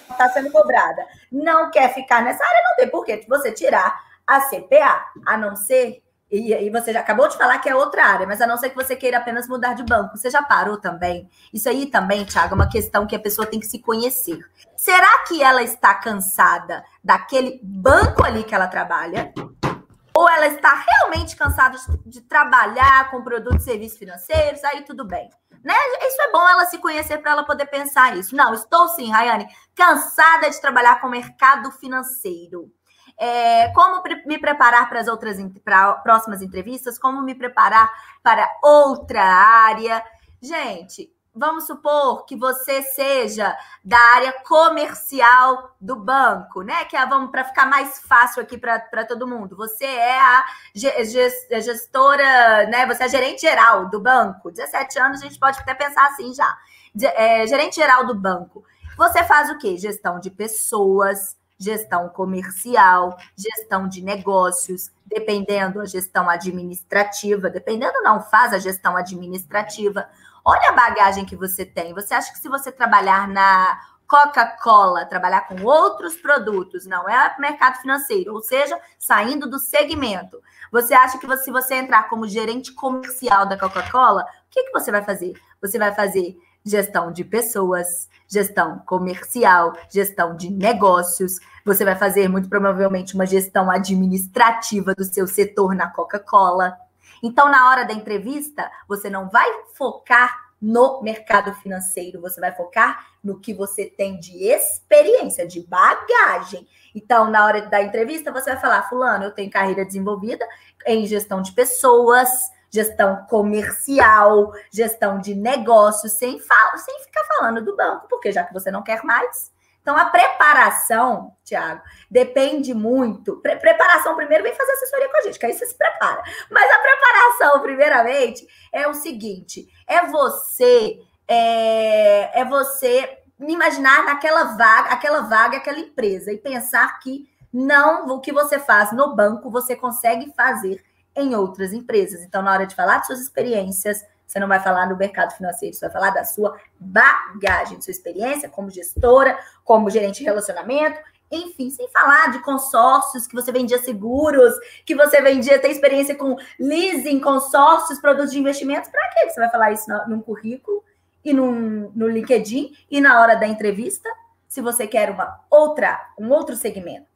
S2: está sendo cobrada. Não quer ficar nessa área, não tem por que você tirar a CPA, a não ser. E, e você já acabou de falar que é outra área, mas a não ser que você queira apenas mudar de banco. Você já parou também? Isso aí também, Thiago, é uma questão que a pessoa tem que se conhecer. Será que ela está cansada daquele banco ali que ela trabalha? Ou ela está realmente cansada de trabalhar com produtos e serviços financeiros? Aí tudo bem. Né? Isso é bom ela se conhecer para ela poder pensar isso. Não, estou sim, Rayane, cansada de trabalhar com o mercado financeiro. É, como me preparar para as outras pra próximas entrevistas? Como me preparar para outra área? Gente, vamos supor que você seja da área comercial do banco, né? Que é, vamos para ficar mais fácil aqui para todo mundo. Você é a gestora, né? Você é gerente geral do banco. 17 anos, a gente pode até pensar assim já. É, gerente geral do banco. Você faz o quê? Gestão de pessoas, gestão comercial, gestão de negócios, dependendo a gestão administrativa, dependendo não, faz a gestão administrativa Olha a bagagem que você tem. Você acha que se você trabalhar na Coca-Cola, trabalhar com outros produtos, não é mercado financeiro, ou seja, saindo do segmento. Você acha que se você entrar como gerente comercial da Coca-Cola, o que, que você vai fazer? Você vai fazer gestão de pessoas, gestão comercial, gestão de negócios. Você vai fazer muito provavelmente uma gestão administrativa do seu setor na Coca-Cola. Então, na hora da entrevista, você não vai focar no mercado financeiro, você vai focar no que você tem de experiência, de bagagem. Então, na hora da entrevista, você vai falar: Fulano, eu tenho carreira desenvolvida em gestão de pessoas, gestão comercial, gestão de negócios, sem, sem ficar falando do banco, porque já que você não quer mais, Então, a preparação, Tiago, depende muito. Pre preparação, primeiro, vem fazer assessoria com a gente, que aí você se prepara. Mas a preparação, primeiramente, é o seguinte: é você, é, é você imaginar naquela vaga, aquela vaga, aquela empresa, e pensar que não o que você faz no banco, você consegue fazer em outras empresas. Então, na hora de falar de suas experiências, você não vai falar no mercado financeiro, você vai falar da sua bagagem, sua experiência como gestora, como gerente de relacionamento, enfim, sem falar de consórcios, que você vendia seguros, que você vendia, tem experiência com leasing, consórcios, produtos de investimentos. Para que você vai falar isso num currículo e num, no LinkedIn e na hora da entrevista, se você quer uma outra, um outro segmento?